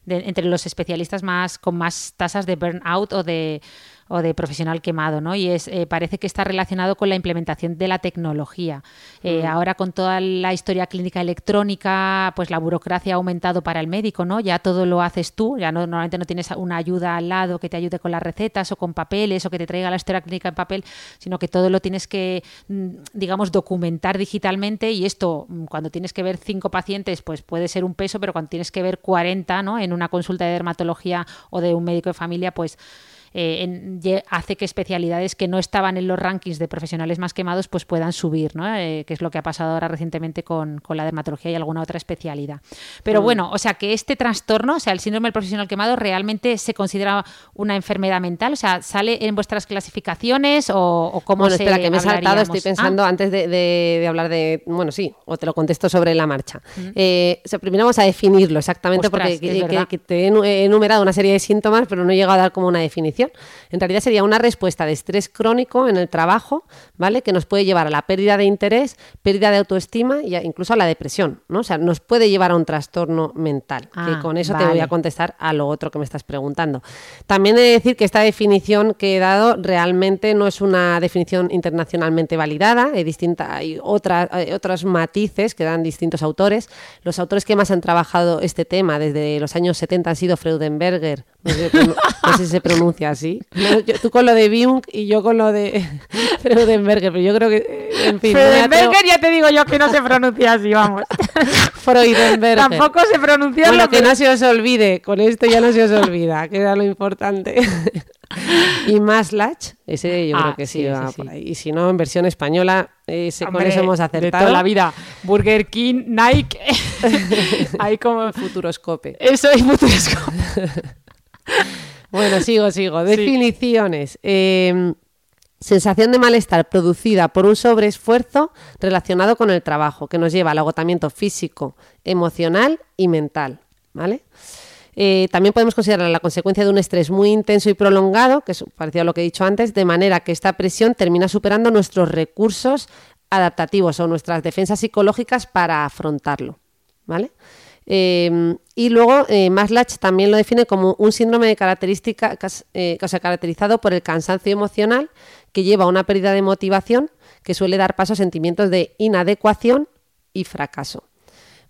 de- entre los especialistas más con más tasas de burnout o de o de profesional quemado, ¿no? Y es eh, parece que está relacionado con la implementación de la tecnología. Eh, Ahora con toda la historia clínica electrónica, pues la burocracia ha aumentado para el médico, ¿no? Ya todo lo haces tú, ya no, normalmente no tienes una ayuda al lado que te ayude con las recetas o con papeles o que te traiga la historia clínica en papel, sino que todo lo tienes que, mm, digamos, documentar digitalmente y esto, mm, cuando tienes que ver cinco pacientes, pues puede ser un peso, pero cuando tienes que ver 40, ¿no? En una consulta de dermatología o de un médico de familia, pues eh, en- hace que especialidades que no estaban en los rankings de profesionales más quemados pues puedan subir, ¿no? Eh, que es lo que ha pasado ahora recientemente con, con la dermatología y alguna otra especialidad. Pero bueno, o sea que este trastorno, o sea, el síndrome del profesional quemado realmente se considera una enfermedad mental, o sea, sale en vuestras clasificaciones o, o cómo Bueno, se espera, que me he saltado, estoy pensando Ah, antes de, de- de hablar de. Bueno, sí, o te lo contesto sobre la marcha. Eh, o sea, primero vamos a definirlo exactamente, Ostras, porque es que- que, verdad. que te he enumerado una serie de síntomas, pero no he llegado a dar como una definición. En realidad sería una respuesta de estrés crónico en el trabajo, ¿vale? Que nos puede llevar a la pérdida de interés, pérdida de autoestima e incluso a la depresión, ¿no? O sea, nos puede llevar a un trastorno mental. Ah, que con eso te voy a contestar a lo otro que me estás preguntando. También he de decir que esta definición que he dado realmente no es una definición internacionalmente validada, hay, distinta, hay, otras hay otros matices que dan distintos autores. Los autores que más han trabajado este tema desde los años 70 han sido Freudenberger, no sé si se pronuncia así. No, yo- tú con lo de Byung y yo con lo de Freudenberger, pero yo creo que, eh, en fin, Freudenberger ya te digo yo que no se pronuncia así, vamos. Freudenberger. Tampoco se pronuncia Bueno, lo que no se os olvide, con esto ya no se os olvida, que era lo importante. y Maslach, ese yo Ah, creo que sí, va sí. por ahí. Y si no, en versión española, ese, con eso hemos De acertado. toda la vida. Burger King, Nike. Hay como. Futuroscope. Eso es futuresco. Bueno, sigo, sigo. Sí. Definiciones. Eh, sensación de malestar producida por un sobreesfuerzo relacionado con el trabajo, que nos lleva al agotamiento físico, emocional y mental. ¿Vale? Eh, también podemos considerar la consecuencia de un estrés muy intenso y prolongado, que es parecido a lo que he dicho antes, de manera que esta presión termina superando nuestros recursos adaptativos o nuestras defensas psicológicas para afrontarlo. ¿Vale? Eh, y luego eh, Maslach también lo define como un síndrome de característica, eh, o sea, caracterizado por el cansancio emocional que lleva a una pérdida de motivación que suele dar paso a sentimientos de inadecuación y fracaso.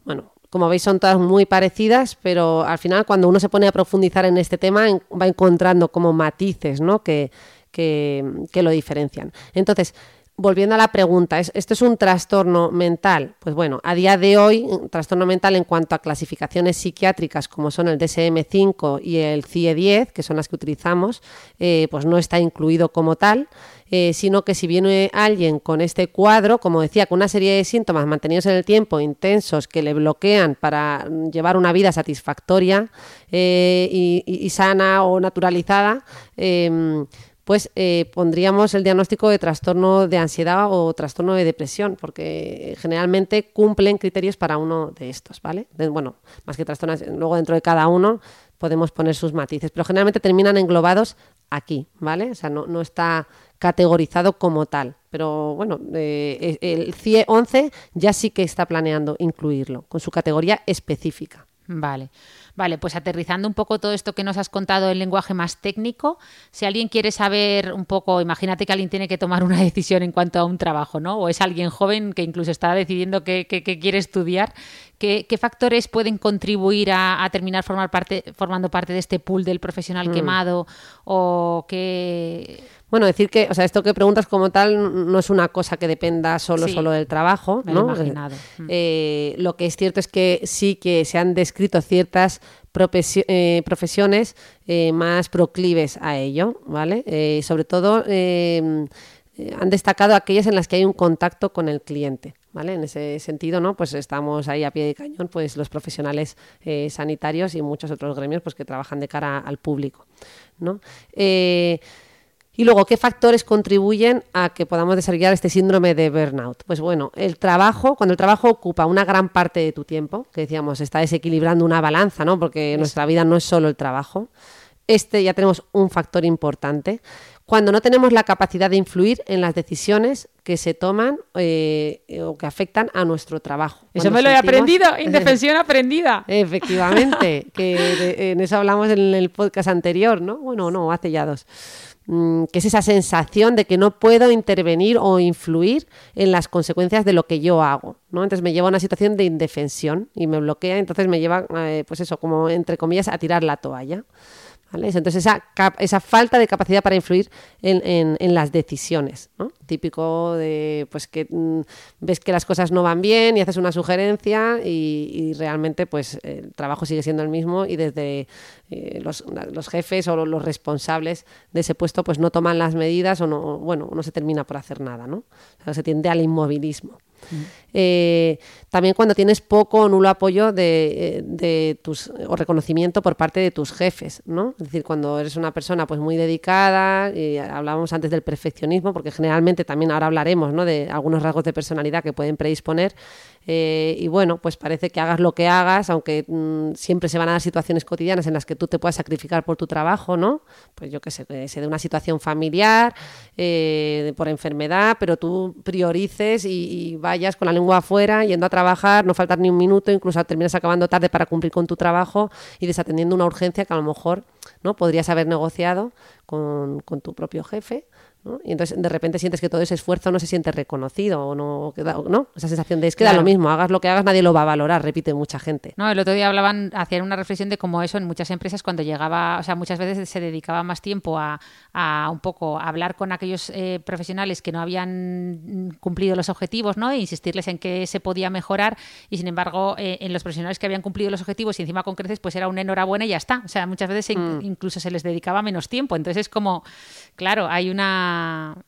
Bueno, como veis son todas muy parecidas, pero al final cuando uno se pone a profundizar en este tema va encontrando como matices ¿no? que, que lo diferencian. Entonces, volviendo a la pregunta, ¿esto es un trastorno mental? Pues bueno, a día de hoy, trastorno mental en cuanto a clasificaciones psiquiátricas como son el DSM-5 y el CIE-10, que son las que utilizamos, eh, pues no está incluido como tal. Eh, sino que si viene alguien con este cuadro, como decía, con una serie de síntomas mantenidos en el tiempo, intensos, que le bloquean para llevar una vida satisfactoria eh, y, sana o naturalizada, em, pues eh, pondríamos el diagnóstico de trastorno de ansiedad o trastorno de depresión, porque generalmente cumplen criterios para uno de estos, ¿vale? bueno, más que trastornos, luego dentro de cada uno podemos poner sus matices, pero generalmente terminan englobados aquí, ¿vale? O sea, no, no está categorizado como tal. Pero bueno, eh, el CIE 11 ya sí que está planeando incluirlo con su categoría específica. Vale. Vale, pues aterrizando un poco todo esto que nos has contado en lenguaje más técnico, si alguien quiere saber un poco, imagínate que alguien tiene que tomar una decisión en cuanto a un trabajo, ¿no? O es alguien joven que incluso está decidiendo qué, quiere estudiar, ¿qué, factores pueden contribuir a, terminar formar parte, formando parte de este pool del profesional mm. quemado? O qué bueno, decir que, o sea, esto que preguntas como tal no es una cosa que dependa solo, solo del trabajo, ¿no? Eh, mm. eh, lo que es cierto es que sí que se han descrito ciertas eh, profesiones más proclives a ello, ¿vale? sobre todo han destacado aquellas en las que hay un contacto con el cliente. ¿Vale? En ese sentido, ¿no? Pues estamos ahí a pie de cañón, pues los profesionales sanitarios y muchos otros gremios pues que trabajan de cara al público, ¿no? Y luego, ¿qué factores contribuyen a que podamos desarrollar este síndrome de burnout? Pues bueno, el trabajo, cuando el trabajo ocupa una gran parte de tu tiempo, que decíamos, está desequilibrando una balanza, ¿no? Porque nuestra vida no es solo el trabajo. Este ya tenemos un factor importante. Cuando no tenemos la capacidad de influir en las decisiones que se toman eh, o que afectan a nuestro trabajo. Eso me lo he aprendido, indefensión aprendida. Efectivamente, que en eso hablamos en el podcast anterior, ¿no? Bueno, no, hace ya dos. Mm, que es esa sensación de que no puedo intervenir o influir en las consecuencias de lo que yo hago, ¿no? Entonces me lleva a una situación de indefensión y me bloquea, entonces me lleva, eh, pues eso, como entre comillas, a tirar la toalla. Entonces, esa, esa, falta de capacidad para influir en, las decisiones, Típico de pues que mm, ves que las cosas no van bien y haces una sugerencia y, realmente pues el trabajo sigue siendo el mismo y desde eh, los, jefes o los responsables de ese puesto pues no toman las medidas o no, bueno, no se termina por hacer nada, ¿no? se tiende al inmovilismo. Eh, también cuando tienes poco o nulo apoyo de, de, tus o reconocimiento por parte de tus jefes, ¿no? Es decir, cuando eres una persona pues muy dedicada, y hablábamos antes del perfeccionismo, porque generalmente también ahora hablaremos ¿no? de algunos rasgos de personalidad que pueden predisponer, eh, y bueno, pues parece que hagas lo que hagas, aunque mm, siempre se van a dar situaciones cotidianas en las que tú te puedas sacrificar por tu trabajo, ¿no? Pues yo qué sé, que se de una situación familiar, eh, por enfermedad, pero tú priorices y, vayas con la lengua afuera, yendo a trabajar, no faltar ni un minuto, incluso terminas acabando tarde para cumplir con tu trabajo y desatendiendo una urgencia que a lo mejor no podrías haber negociado con, con tu propio jefe y entonces de repente sientes que todo ese esfuerzo no se siente reconocido o no, ¿no? Esa sensación de es que da lo mismo, hagas lo que hagas, nadie lo va a valorar, repite mucha gente. No, el otro día hablaban, hacían una reflexión de cómo eso en muchas empresas cuando llegaba, o sea, muchas veces se dedicaba más tiempo a, a un poco hablar con aquellos eh, profesionales que no habían cumplido los objetivos, ¿no? E insistirles en que se podía mejorar y sin embargo eh, en los profesionales que habían cumplido los objetivos y encima con creces pues era una enhorabuena y ya está. O sea, muchas veces mm. incluso se les dedicaba menos tiempo. Entonces es como, claro, hay una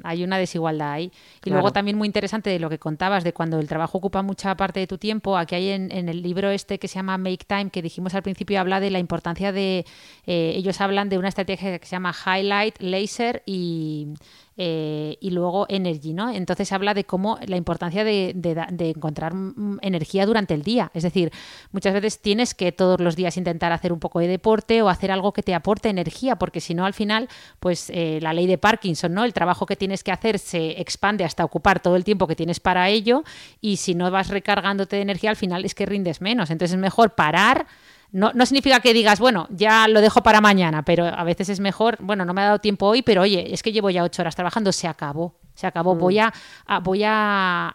hay una desigualdad ahí. Y luego también muy interesante de lo que contabas, de cuando el trabajo ocupa mucha parte de tu tiempo, aquí hay en, el libro este que se llama Make Time, que dijimos al principio, habla de la importancia de, eh, ellos hablan de una estrategia que se llama Highlight, Laser y eh, y luego energy, ¿no? Entonces habla de cómo la importancia de, encontrar energía durante el día. Es decir, muchas veces tienes que todos los días intentar hacer un poco de deporte o hacer algo que te aporte energía, porque si no, al final, pues eh, la ley de Parkinson, ¿no? El trabajo que tienes que hacer se expande hasta ocupar todo el tiempo que tienes para ello y si no vas recargándote de energía, al final es que rindes menos. Entonces es mejor parar no, no significa que digas, bueno, ya lo dejo para mañana, pero a veces es mejor, bueno, no me ha dado tiempo hoy, pero oye, es que llevo ya ocho horas trabajando, se acabó. Se acabó. Voy, mm. a, voy a,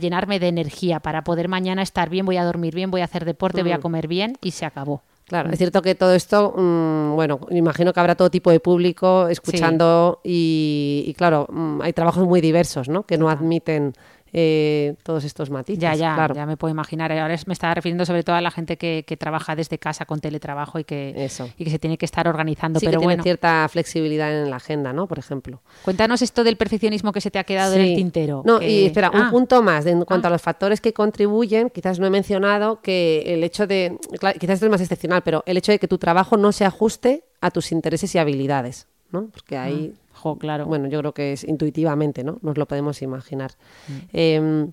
llenarme de energía para poder mañana estar bien, voy a dormir bien, voy a hacer deporte, voy a mm. comer bien y se acabó. Claro, es cierto que todo esto, mm, bueno, imagino que habrá todo tipo de público escuchando y, y, claro, mm, hay trabajos muy diversos, ¿no? Que no admiten eh, todos estos matices. Ya, ya, ya me puedo imaginar. Ahora me estaba refiriendo sobre todo a la gente que, trabaja desde casa con teletrabajo y que, y que se tiene que estar organizando. pero que bueno. cierta flexibilidad en la agenda, ¿no? Por ejemplo. Cuéntanos esto del perfeccionismo que se te ha quedado en el tintero. No, y espera, un ah. punto más. en cuanto a ah. los factores que contribuyen, quizás no he mencionado que el hecho de, quizás esto es más excepcional, pero el hecho de que tu trabajo no se ajuste a tus intereses y habilidades, ¿no? Porque ahí... Ah claro. Bueno, yo creo que es intuitivamente, ¿no? Nos lo podemos imaginar. Mm. Em,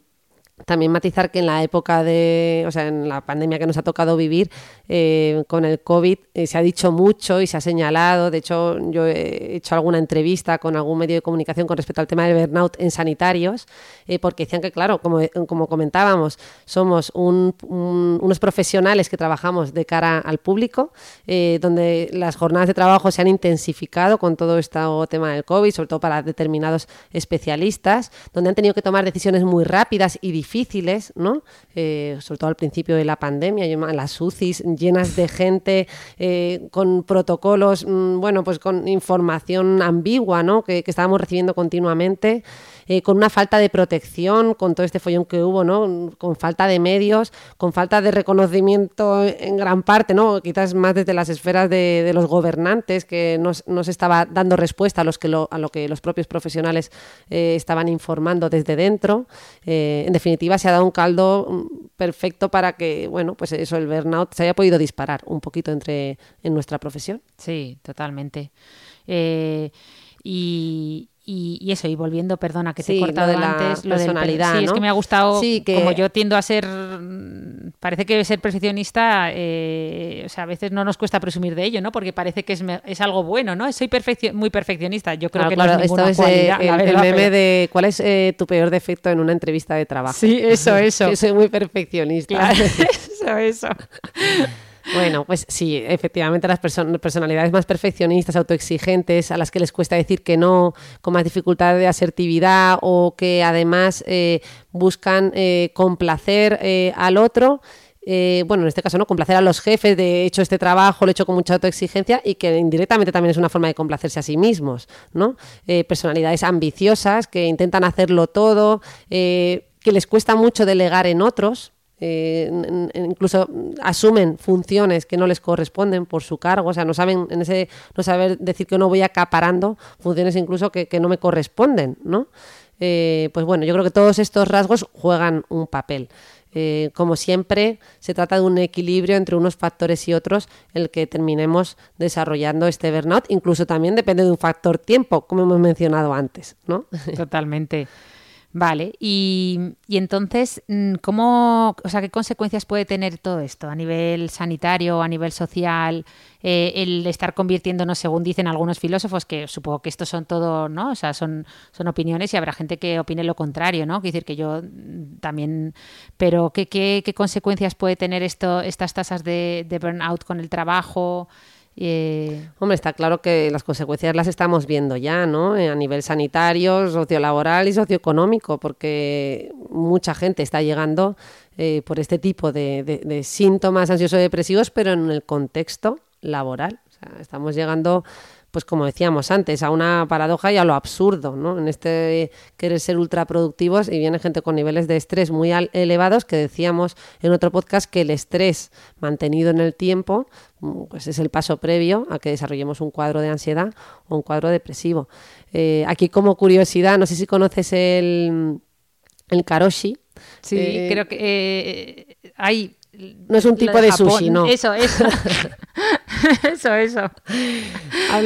también matizar que en la época de, o sea, en la pandemia que nos ha tocado vivir eh, con el COVID, eh, se ha dicho mucho y se ha señalado. De hecho, yo he hecho alguna entrevista con algún medio de comunicación con respecto al tema del burnout en sanitarios, eh, porque decían que, claro, como, como comentábamos, somos unos profesionales que trabajamos de cara al público, donde las jornadas de trabajo se han intensificado con todo este tema del COVID, sobre todo para determinados especialistas, donde han tenido que tomar decisiones muy rápidas y difíciles, ¿no? Eh, sobre todo al principio de la pandemia, las UCIs llenas de gente, eh, con protocolos, mm, bueno, pues con información ambigua, ¿no? Que, estábamos recibiendo continuamente. Eh, con una falta de protección, con todo este follón que hubo, ¿no? Con falta de medios, con falta de reconocimiento en gran parte, ¿no? Quizás más desde las esferas de, los gobernantes, que no, se estaba dando respuesta a, los que lo, a lo que los propios profesionales estaban informando desde dentro. En definitiva, se ha dado un caldo mm, perfecto para que, bueno, pues eso, el burnout se haya podido disparar un poquito entre, en nuestra profesión. Sí, totalmente. y, y, eso, y volviendo, perdona que te he cortado de antes, lo personalidad, sí, es que me ha gustado, como yo tiendo a ser, parece que ser perfeccionista, eh, o sea, a veces no nos cuesta presumir de ello, ¿no? Porque parece que es, es algo bueno, ¿no? Soy muy perfeccionista, yo creo que no es ninguna esto es, eh, el, meme de cuál es eh, tu peor defecto en una entrevista de trabajo. Sí, eso, eso. que soy muy perfeccionista. eso, eso. Bueno, pues sí, efectivamente las personalidades más perfeccionistas, autoexigentes, a las que les cuesta decir que no, con más dificultad de asertividad o que además eh, buscan eh, complacer eh, al otro. bueno, en este caso no, complacer a los jefes, de hecho este trabajo lo he hecho con mucha autoexigencia y que indirectamente también es una forma de complacerse a sí mismos, ¿no? personalidades ambiciosas que intentan hacerlo todo, que les cuesta mucho delegar en otros, eh, incluso asumen funciones que no les corresponden por su cargo, o sea, no saben en ese no saber decir que no voy acaparando funciones incluso que, no me corresponden, ¿no? Eh, pues bueno, yo creo que todos estos rasgos juegan un papel. Eh, como siempre, se trata de un equilibrio entre unos factores y otros el que terminemos desarrollando este burnout. Incluso también depende de un factor tiempo, como hemos mencionado antes, ¿no? Totalmente. Vale, y, entonces, mm, ¿cómo, o sea, qué consecuencias puede tener todo esto a nivel sanitario, a nivel social, eh, el estar convirtiéndonos, según dicen algunos filósofos, que supongo que estos son todo, ¿no? O sea, son, son opiniones y habrá gente que opine lo contrario, ¿no? Quiere decir que yo mm, también, pero ¿qué, qué, qué consecuencias puede tener esto, estas tasas de, de burnout con el trabajo? Eh, Hombre, está claro que las consecuencias las estamos viendo ya, ¿no? Eh, a nivel sanitario, sociolaboral y socioeconómico, porque mucha gente está llegando eh, por este tipo de, síntomas ansioso-depresivos, pero en el contexto laboral. estamos llegando pues como decíamos antes, a una paradoja y a lo absurdo, ¿no? En este querer ser ultraproductivos y viene gente con niveles de estrés muy elevados que decíamos en otro podcast que el estrés mantenido en el tiempo pues es el paso previo a que desarrollemos un cuadro de ansiedad o un cuadro depresivo. Eh, aquí como curiosidad, no sé si conoces el, el karoshi. Sí, eh, creo que eh, hay no es un tipo de, sushi, no. Eso, eso. eso, eso.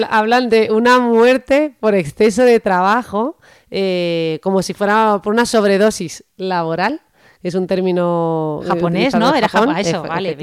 Hablan de una muerte por exceso de trabajo, como si fuera por una sobredosis laboral es un término eh, japonés, ¿no? Era japonés, eso, vale, no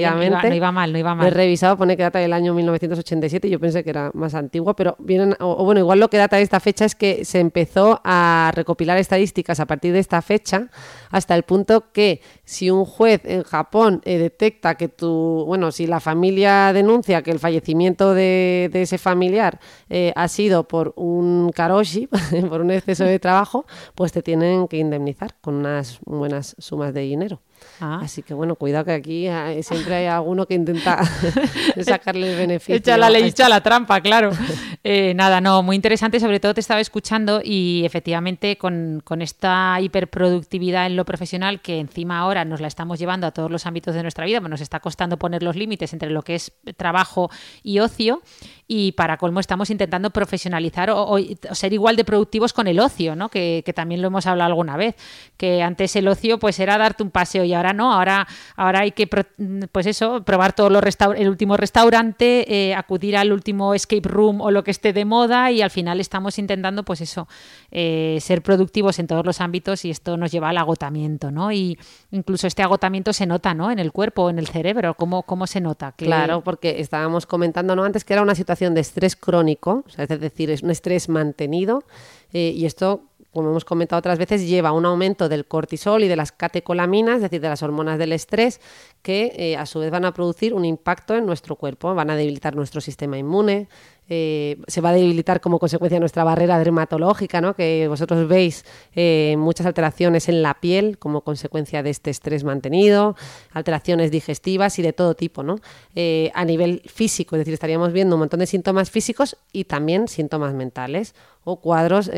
iba, mal, no iba mal. He revisado, pone que data del año 1987, yo pensé que era más antiguo, pero vienen, o, bueno, igual lo que data de esta fecha es que se empezó a recopilar estadísticas a partir de esta fecha, hasta el punto que si un juez en Japón eh, detecta que tu, bueno, si la familia denuncia que el fallecimiento de, ese familiar eh, ha sido por un karoshi, por un exceso de trabajo, pues te tienen que indemnizar con unas buenas sumas de dinero. Ah. Así que bueno, cuidado que aquí siempre hay alguno que intenta sacarle el beneficio. Echa la ley, echa la trampa, claro. Eh, nada, no, muy interesante, sobre todo te estaba escuchando y efectivamente con, con esta hiperproductividad en lo profesional que encima ahora nos la estamos llevando a todos los ámbitos de nuestra vida, pues nos está costando poner los límites entre lo que es trabajo y ocio y para colmo estamos intentando profesionalizar o, ser igual de productivos con el ocio, ¿no? Que, también lo hemos hablado alguna vez, que antes el ocio pues era darte un paseo y ahora no, ahora, ahora hay que pues eso, probar todos los el último restaurante, eh, acudir al último escape room o lo que esté de moda y al final estamos intentando pues eso, eh, ser productivos en todos los ámbitos y esto nos lleva al agotamiento, ¿no? Y incluso este agotamiento se nota, ¿no? En el cuerpo, en el cerebro, ¿cómo, cómo se nota? Claro, porque estábamos comentando ¿no? antes que era una situación de estrés crónico, es decir, es un estrés mantenido eh, y esto como hemos comentado otras veces, lleva un aumento del cortisol y de las catecolaminas, es decir, de las hormonas del estrés, que eh, a su vez van a producir un impacto en nuestro cuerpo, van a debilitar nuestro sistema inmune, eh, se va a debilitar como consecuencia nuestra barrera dermatológica, ¿no? que vosotros veis eh, muchas alteraciones en la piel como consecuencia de este estrés mantenido, alteraciones digestivas y de todo tipo, ¿no? Eh, a nivel físico, es decir, estaríamos viendo un montón de síntomas físicos y también síntomas mentales o cuadros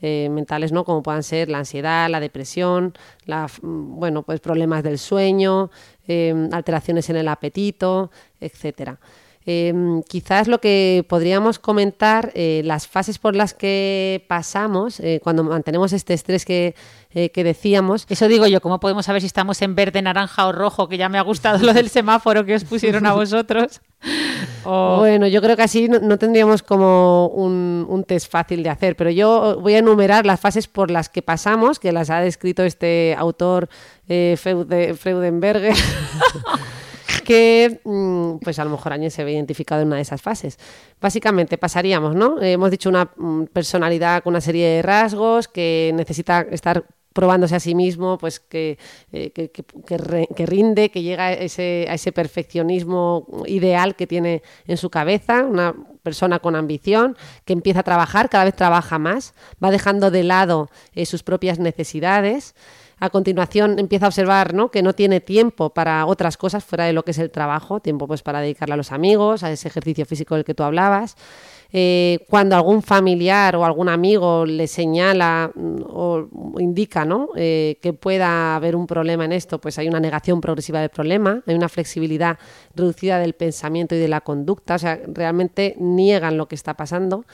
mentales, ¿no? como puedan ser la ansiedad, la depresión, la, bueno, pues problemas del sueño, alteraciones en el apetito, etcétera. Em, quizás lo que podríamos comentar, eh, las fases por las que pasamos eh, cuando mantenemos este estrés que, eh, que, decíamos. Eso digo yo, ¿cómo podemos saber si estamos en verde, naranja o rojo? Que ya me ha gustado lo del semáforo que os pusieron a vosotros. Bueno, yo creo que así no, tendríamos como un, un, test fácil de hacer, pero yo voy a enumerar las fases por las que pasamos, que las ha descrito este autor Freudenberger. que mm, pues a lo mejor Áñez se ve identificado en una de esas fases. Básicamente pasaríamos, ¿no? Eh, hemos dicho una mm, personalidad con una serie de rasgos que necesita estar probándose a sí mismo, pues que, eh, que, rinde, que llega a ese, a ese, perfeccionismo ideal que tiene en su cabeza, una persona con ambición, que empieza a trabajar, cada vez trabaja más, va dejando de lado eh, sus propias necesidades a continuación empieza a observar ¿no? que no tiene tiempo para otras cosas fuera de lo que es el trabajo, tiempo pues para dedicarle a los amigos, a ese ejercicio físico del que tú hablabas. Eh, cuando algún familiar o algún amigo le señala mm, o indica ¿no? Eh, que pueda haber un problema en esto, pues hay una negación progresiva del problema, hay una flexibilidad reducida del pensamiento y de la conducta, o sea, realmente niegan lo que está pasando.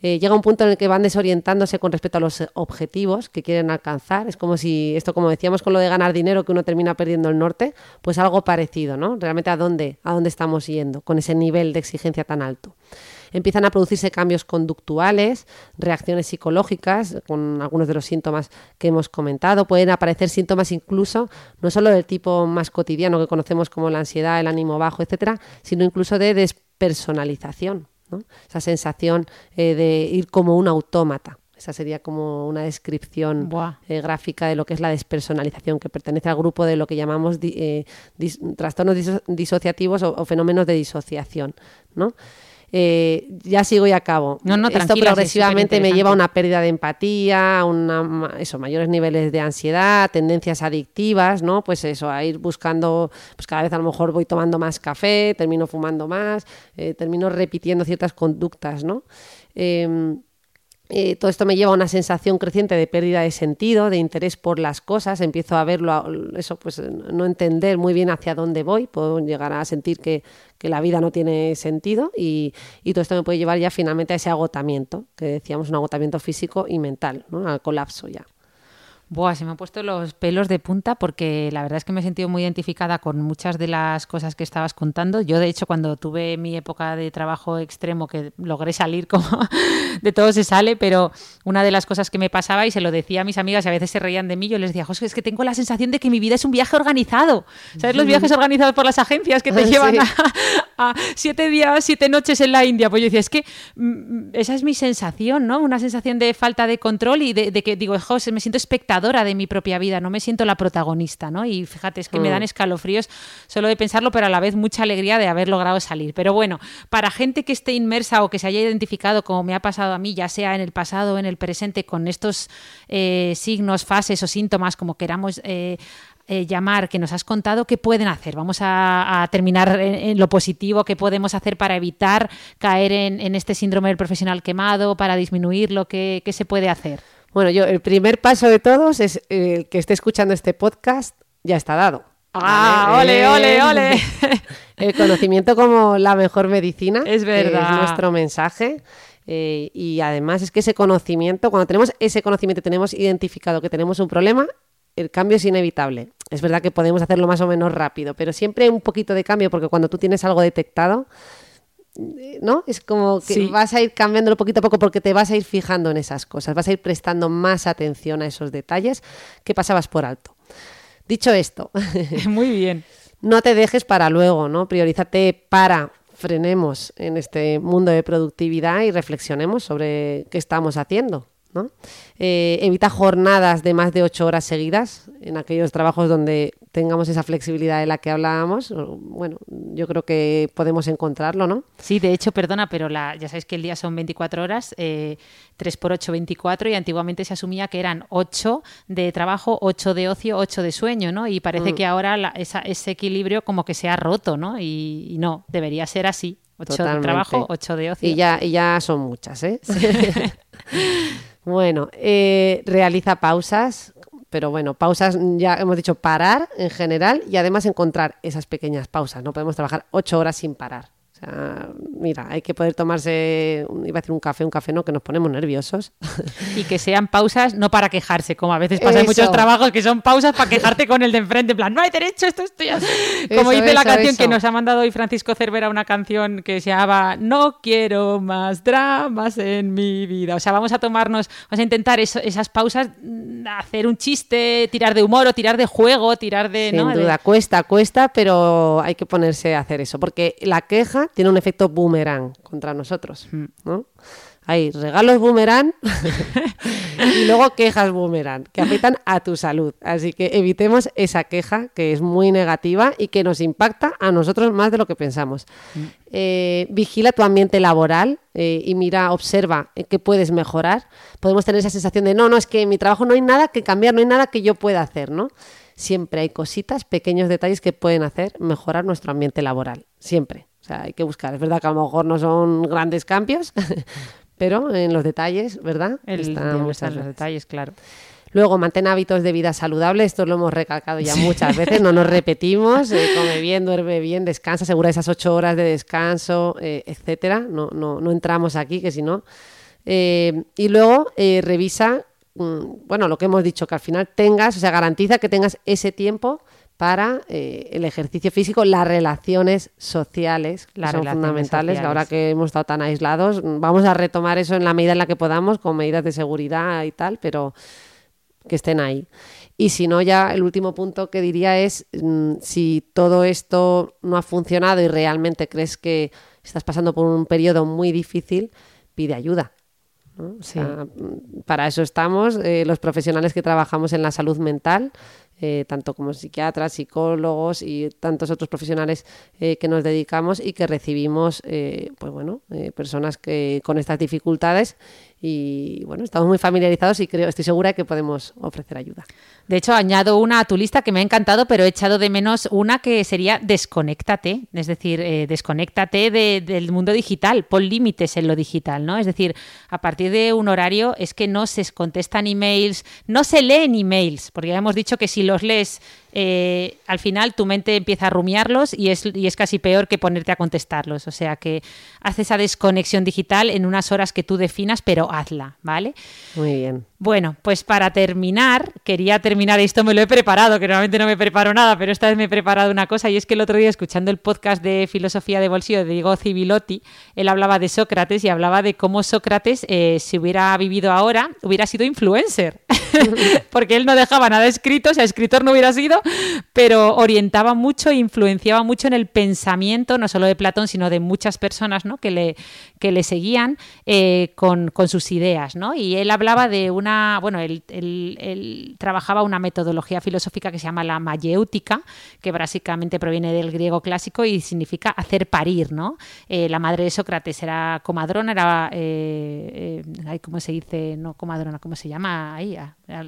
Eh, llega un punto en el que van desorientándose con respecto a los objetivos que quieren alcanzar. Es como si, esto como decíamos con lo de ganar dinero, que uno termina perdiendo el norte, pues algo parecido, ¿no? Realmente a dónde, a dónde estamos yendo con ese nivel de exigencia tan alto empiezan a producirse cambios conductuales, reacciones psicológicas, con algunos de los síntomas que hemos comentado. Pueden aparecer síntomas incluso, no solo del tipo más cotidiano que conocemos como la ansiedad, el ánimo bajo, etcétera, sino incluso de despersonalización esa sensación eh, de ir como un autómata. Esa sería como una descripción eh, gráfica de lo que es la despersonalización, que pertenece al grupo de lo que llamamos eh, trastornos disociativos o, fenómenos de disociación. ¿no? Ya sigo y acabo. No, no, Esto progresivamente me lleva a una pérdida de empatía, a una, eso, mayores niveles de ansiedad, tendencias adictivas, ¿no? Pues eso, a ir buscando, pues cada vez a lo mejor voy tomando más café, termino fumando más, eh, termino repitiendo ciertas conductas, ¿no? Em, eh, todo esto me lleva a una sensación creciente de pérdida de sentido, de interés por las cosas, empiezo a verlo, eso pues no entender muy bien hacia dónde voy, puedo llegar a sentir que, la vida no tiene sentido y, todo esto me puede llevar ya finalmente a ese agotamiento, que decíamos un agotamiento físico y mental, al colapso ya. Buah, se me han puesto los pelos de punta porque la verdad es que me he sentido muy identificada con muchas de las cosas que estabas contando. Yo, de hecho, cuando tuve mi época de trabajo extremo, que logré salir como de todo se sale, pero una de las cosas que me pasaba y se lo decía a mis amigas y a veces se reían de mí, yo les decía, José, es que tengo la sensación de que mi vida es un viaje organizado. ¿Sabes los viajes organizados por las agencias que te llevan a, siete días, siete noches en la India? Pues yo decía, es que mm, esa es mi sensación, ¿no? Una sensación de falta de control y de, de que digo, José, me siento espectador de mi propia vida, no me siento la protagonista, ¿no? Y fíjate, es que me dan mm. escalofríos solo de pensarlo, pero a la vez mucha alegría de haber logrado salir. Pero bueno, para gente que esté inmersa o que se haya identificado, como me ha pasado a mí, ya sea en el pasado o en el presente, con estos eh, signos, fases o síntomas, como queramos eh, eh, llamar que nos has contado, ¿qué pueden hacer? Vamos a, terminar en, lo positivo, ¿qué podemos hacer para evitar caer en, este síndrome del profesional quemado, para disminuirlo? ¿Qué, qué se puede hacer? Bueno, yo el primer paso de todos es eh, el que esté escuchando este podcast ya está dado. Ah, ole, ole, ole. El conocimiento como la mejor medicina. Es verdad. Es nuestro mensaje. Eh, y además es que ese conocimiento, cuando tenemos ese conocimiento, tenemos identificado que tenemos un problema, el cambio es inevitable. Es verdad que podemos hacerlo más o menos rápido, pero siempre un poquito de cambio, porque cuando tú tienes algo detectado, ¿no? Es como que vas a ir cambiándolo poquito a poco porque te vas a ir fijando en esas cosas, vas a ir prestando más atención a esos detalles que pasabas por alto. Dicho esto, muy bien. No te dejes para luego, ¿no? Priorízate para frenemos en este mundo de productividad y reflexionemos sobre qué estamos haciendo. Eh, evita jornadas de más de ocho horas seguidas en aquellos trabajos donde tengamos esa flexibilidad de la que hablábamos. Bueno, yo creo que podemos encontrarlo, ¿no? Sí, de hecho, perdona, pero la, ya sabéis que el día son 24 horas, eh, 3 por 8, 24, y antiguamente se asumía que eran 8 de trabajo, 8 de ocio, 8 de sueño, ¿no? Y parece mm. que ahora ese equilibrio como que se ha roto, ¿no? Y, no, debería ser así. 8 de trabajo, 8 de ocio. Y ya, y ya son muchas, ¿eh? Bueno, eh, realiza pausas, pero bueno, pausas ya hemos dicho parar en general y además encontrar esas pequeñas pausas. No podemos trabajar ocho horas sin parar mira, hay que poder tomarse, iba a decir un café, un café no, que nos ponemos nerviosos. Y que sean pausas no para quejarse, como a veces pasa en muchos trabajos, que son pausas para quejarte con el de enfrente, en plan, no hay derecho, esto estoy Como dice la canción que nos ha mandado hoy Francisco Cervera, una canción que se llama No quiero más dramas en mi vida. O sea, vamos a tomarnos, vamos a intentar esas pausas, mm, hacer un chiste, tirar de humor o tirar de juego, tirar de... Sin duda, cuesta, cuesta, pero hay que ponerse a hacer eso, porque la queja tiene un efecto boomerang contra nosotros, mm. ¿no? Hay regalos boomerang y luego quejas boomerang que afectan a tu salud. Así que evitemos esa queja que es muy negativa y que nos impacta a nosotros más de lo que pensamos. Mm. Eh, vigila tu ambiente laboral eh, y mira, observa qué puedes mejorar. Podemos tener esa sensación de no, no, es que en mi trabajo no hay nada que cambiar, no hay nada que yo pueda hacer, ¿no? Siempre hay cositas, pequeños detalles que pueden hacer mejorar nuestro ambiente laboral. Siempre hay que buscar. Es verdad que a lo mejor no son grandes cambios, pero en los detalles, ¿verdad? El, Están los detalles, claro. Luego, mantén hábitos de vida saludable. Esto lo hemos recalcado ya muchas veces, no nos repetimos. Eh, come bien, duerme bien, descansa, asegura esas ocho horas de descanso, eh, etcétera. No, no, no, entramos aquí, que si no. Eh, y luego, revisa, mm, bueno, lo que hemos dicho, que al final tengas, o sea, garantiza que tengas ese tiempo para eh, el ejercicio físico, las relaciones sociales, las son fundamentales. Ahora que hemos estado tan aislados, vamos a retomar eso en la medida en la que podamos, con medidas de seguridad y tal, pero que estén ahí. Y si no, ya el último punto que diría es, mm, si todo esto no ha funcionado y realmente crees que estás pasando por un periodo muy difícil, pide ayuda. para eso estamos eh, los profesionales que trabajamos en la salud mental, eh, tanto como psiquiatras, psicólogos y tantos otros profesionales eh, que nos dedicamos y que recibimos, eh, pues bueno, personas que con estas dificultades y bueno, estamos muy familiarizados y creo, estoy segura que podemos ofrecer ayuda. De hecho, añado una a tu lista que me ha encantado, pero he echado de menos una que sería desconéctate, es decir, eh, desconéctate del mundo digital, pon límites en lo digital, ¿no? Es decir, a partir de un horario es que no se contestan emails, no se leen emails, porque ya hemos dicho que si los lees eh, al final tu mente empieza a rumiarlos y es, y es casi peor que ponerte a contestarlos. O sea que haz esa desconexión digital en unas horas que tú definas, pero hazla, ¿vale? Muy bien. Bueno, pues para terminar, quería terminar, esto me lo he preparado, que normalmente no me preparo nada, pero esta vez me he preparado una cosa y es que el otro día escuchando el podcast de Filosofía de Bolsillo de Diego Civilotti, él hablaba de Sócrates y hablaba de cómo Sócrates, eh, si hubiera vivido ahora, hubiera sido influencer, porque él no dejaba nada escrito, o sea, escritor no hubiera sido, pero orientaba mucho e influenciaba mucho en el pensamiento, no solo de Platón, sino de muchas personas ¿no? que, le, que le seguían eh, con, con sus ideas. ¿no? Y él hablaba de una bueno, él, trabajaba una metodología filosófica que se llama la mayéutica, que básicamente proviene del griego clásico y significa hacer parir, ¿no? Eh, la madre de Sócrates era comadrona, era, eh, eh ¿cómo se dice? No comadrona, ¿cómo se llama? Ahí,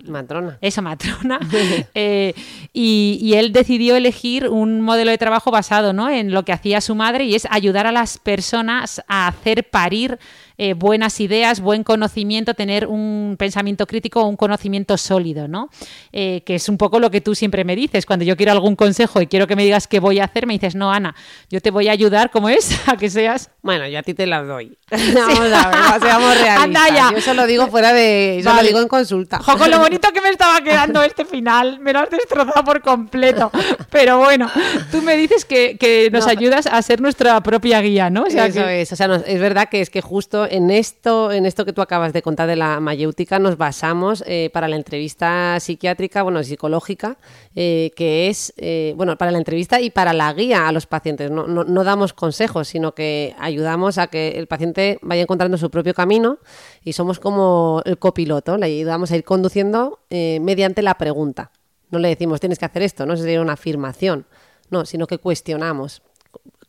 matrona. Eso, matrona. y, y él decidió elegir un modelo de trabajo basado ¿no? en lo que hacía su madre y es ayudar a las personas a hacer parir eh, buenas ideas, buen conocimiento, tener un pensamiento crítico, un conocimiento sólido, ¿no? Eh, que es un poco lo que tú siempre me dices. Cuando yo quiero algún consejo y quiero que me digas qué voy a hacer, me dices, no, Ana, yo te voy a ayudar, ¿cómo es? A que seas... Bueno, yo a ti te las doy. Vamos a ver, seamos realistas. Anda ya. Yo eso lo digo fuera de... Eso Vale. lo digo en consulta. Jo, con lo bonito que me estaba quedando este final, me lo has destrozado por completo. Pero bueno, tú me dices que, que nos No. ayudas a ser nuestra propia guía, ¿no? O sea, Eso que- es, o sea, nos- es verdad que es que justo en esto, en esto que tú acabas de contar de la mayéutica nos basamos eh, para la entrevista psiquiátrica, bueno, psicológica, eh, que es, eh, bueno, para la entrevista y para la guía a los pacientes. No, no- no damos consejos, sino que ayudamos a que el paciente vaya encontrando su propio camino y somos como el copiloto, le ayudamos a ir conduciendo mediante la pregunta. No le decimos tienes que hacer esto, no sería una afirmación, no, sino que cuestionamos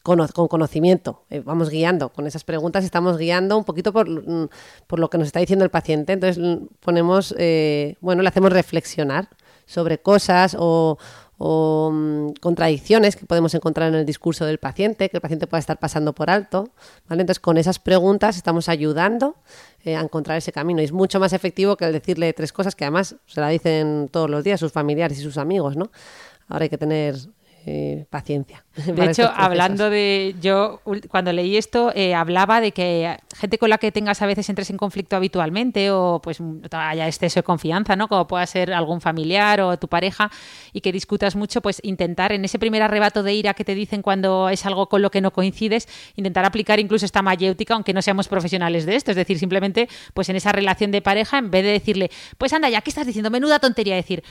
cono- con conocimiento, eh, vamos guiando, con esas preguntas estamos guiando un poquito por, mm, por lo que nos está diciendo el paciente, entonces ponemos, eh, bueno, le hacemos reflexionar sobre cosas o, o, mm, contradicciones que podemos encontrar en el discurso del paciente, que el paciente pueda estar pasando por alto. Entonces con esas preguntas estamos ayudando eh, a encontrar ese camino y es mucho más efectivo que el decirle tres cosas que además se la dicen todos los días sus familiares y sus amigos, ¿no? Ahora hay que tener eh, paciencia. De hecho, hablando de. Yo, cuando leí esto, eh, hablaba de que gente con la que tengas a veces entres en conflicto habitualmente o pues mm, haya exceso de confianza, ¿no? Como pueda ser algún familiar o tu pareja y que discutas mucho, pues intentar en ese primer arrebato de ira que te dicen cuando es algo con lo que no coincides, intentar aplicar incluso esta mayéutica, aunque no seamos profesionales de esto. Es decir, simplemente, pues en esa relación de pareja, en vez de decirle, pues anda ya, ¿qué estás diciendo? Menuda tontería. Decir,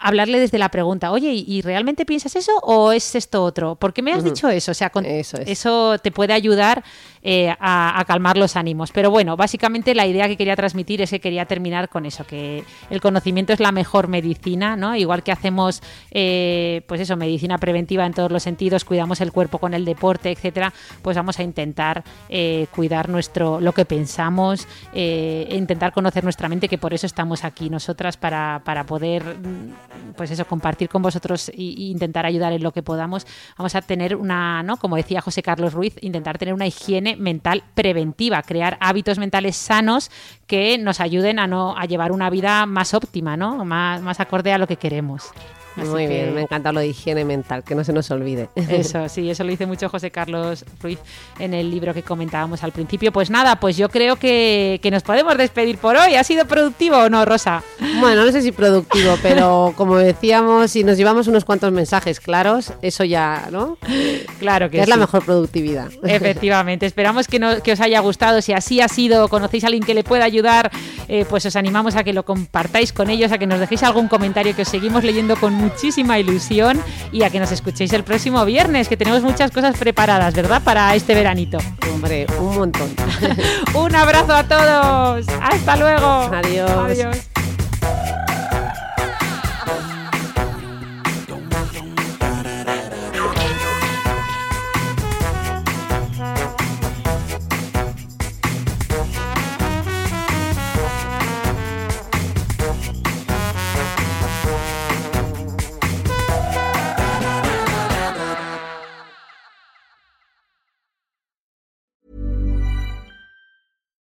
hablarle desde la pregunta, oye, ¿y- ¿y realmente piensas eso o es esto otro? ¿Por qué me has dicho eso? O sea, con- Eso es. eso te puede ayudar eh, a, a calmar los ánimos. Pero bueno, básicamente la idea que quería transmitir es que quería terminar con eso, que el conocimiento es la mejor medicina, ¿no? Igual que hacemos, eh, pues eso, medicina preventiva en todos los sentidos, cuidamos el cuerpo con el deporte, etcétera, pues vamos a intentar eh, cuidar nuestro, lo que pensamos, e intentar conocer nuestra mente, que por eso estamos aquí nosotras para, para poder, mm, pues eso, compartir con vosotros e intentar ayudar en lo que podamos. Vamos a tener una, ¿no? Como decía José Carlos Ruiz, intentar tener una higiene mental preventiva, crear hábitos mentales sanos que nos ayuden a no a llevar una vida más óptima, ¿no? Más, más acorde a lo que queremos. Así Muy que- bien, me encanta lo de higiene mental, que no se nos olvide. eso, sí, eso lo dice mucho José Carlos Ruiz en el libro que comentábamos al principio. Pues nada, pues yo creo que, que nos podemos despedir por hoy. ¿Ha sido productivo o no, Rosa? Bueno, no sé si productivo, pero como decíamos, si nos llevamos unos cuantos mensajes claros, eso ya, ¿no? Claro que es la mejor productividad. Efectivamente, esperamos que, no- que os haya gustado. Si así ha sido, conocéis a alguien que le pueda ayudar, eh, pues os animamos a que lo compartáis con ellos, a que nos dejéis algún comentario que os seguimos leyendo con muchísima ilusión y a que nos escuchéis el próximo viernes, que tenemos muchas cosas preparadas, ¿verdad? Para este veranito. Hombre, un montón. Un abrazo a todos. Hasta luego. Adiós. Adiós.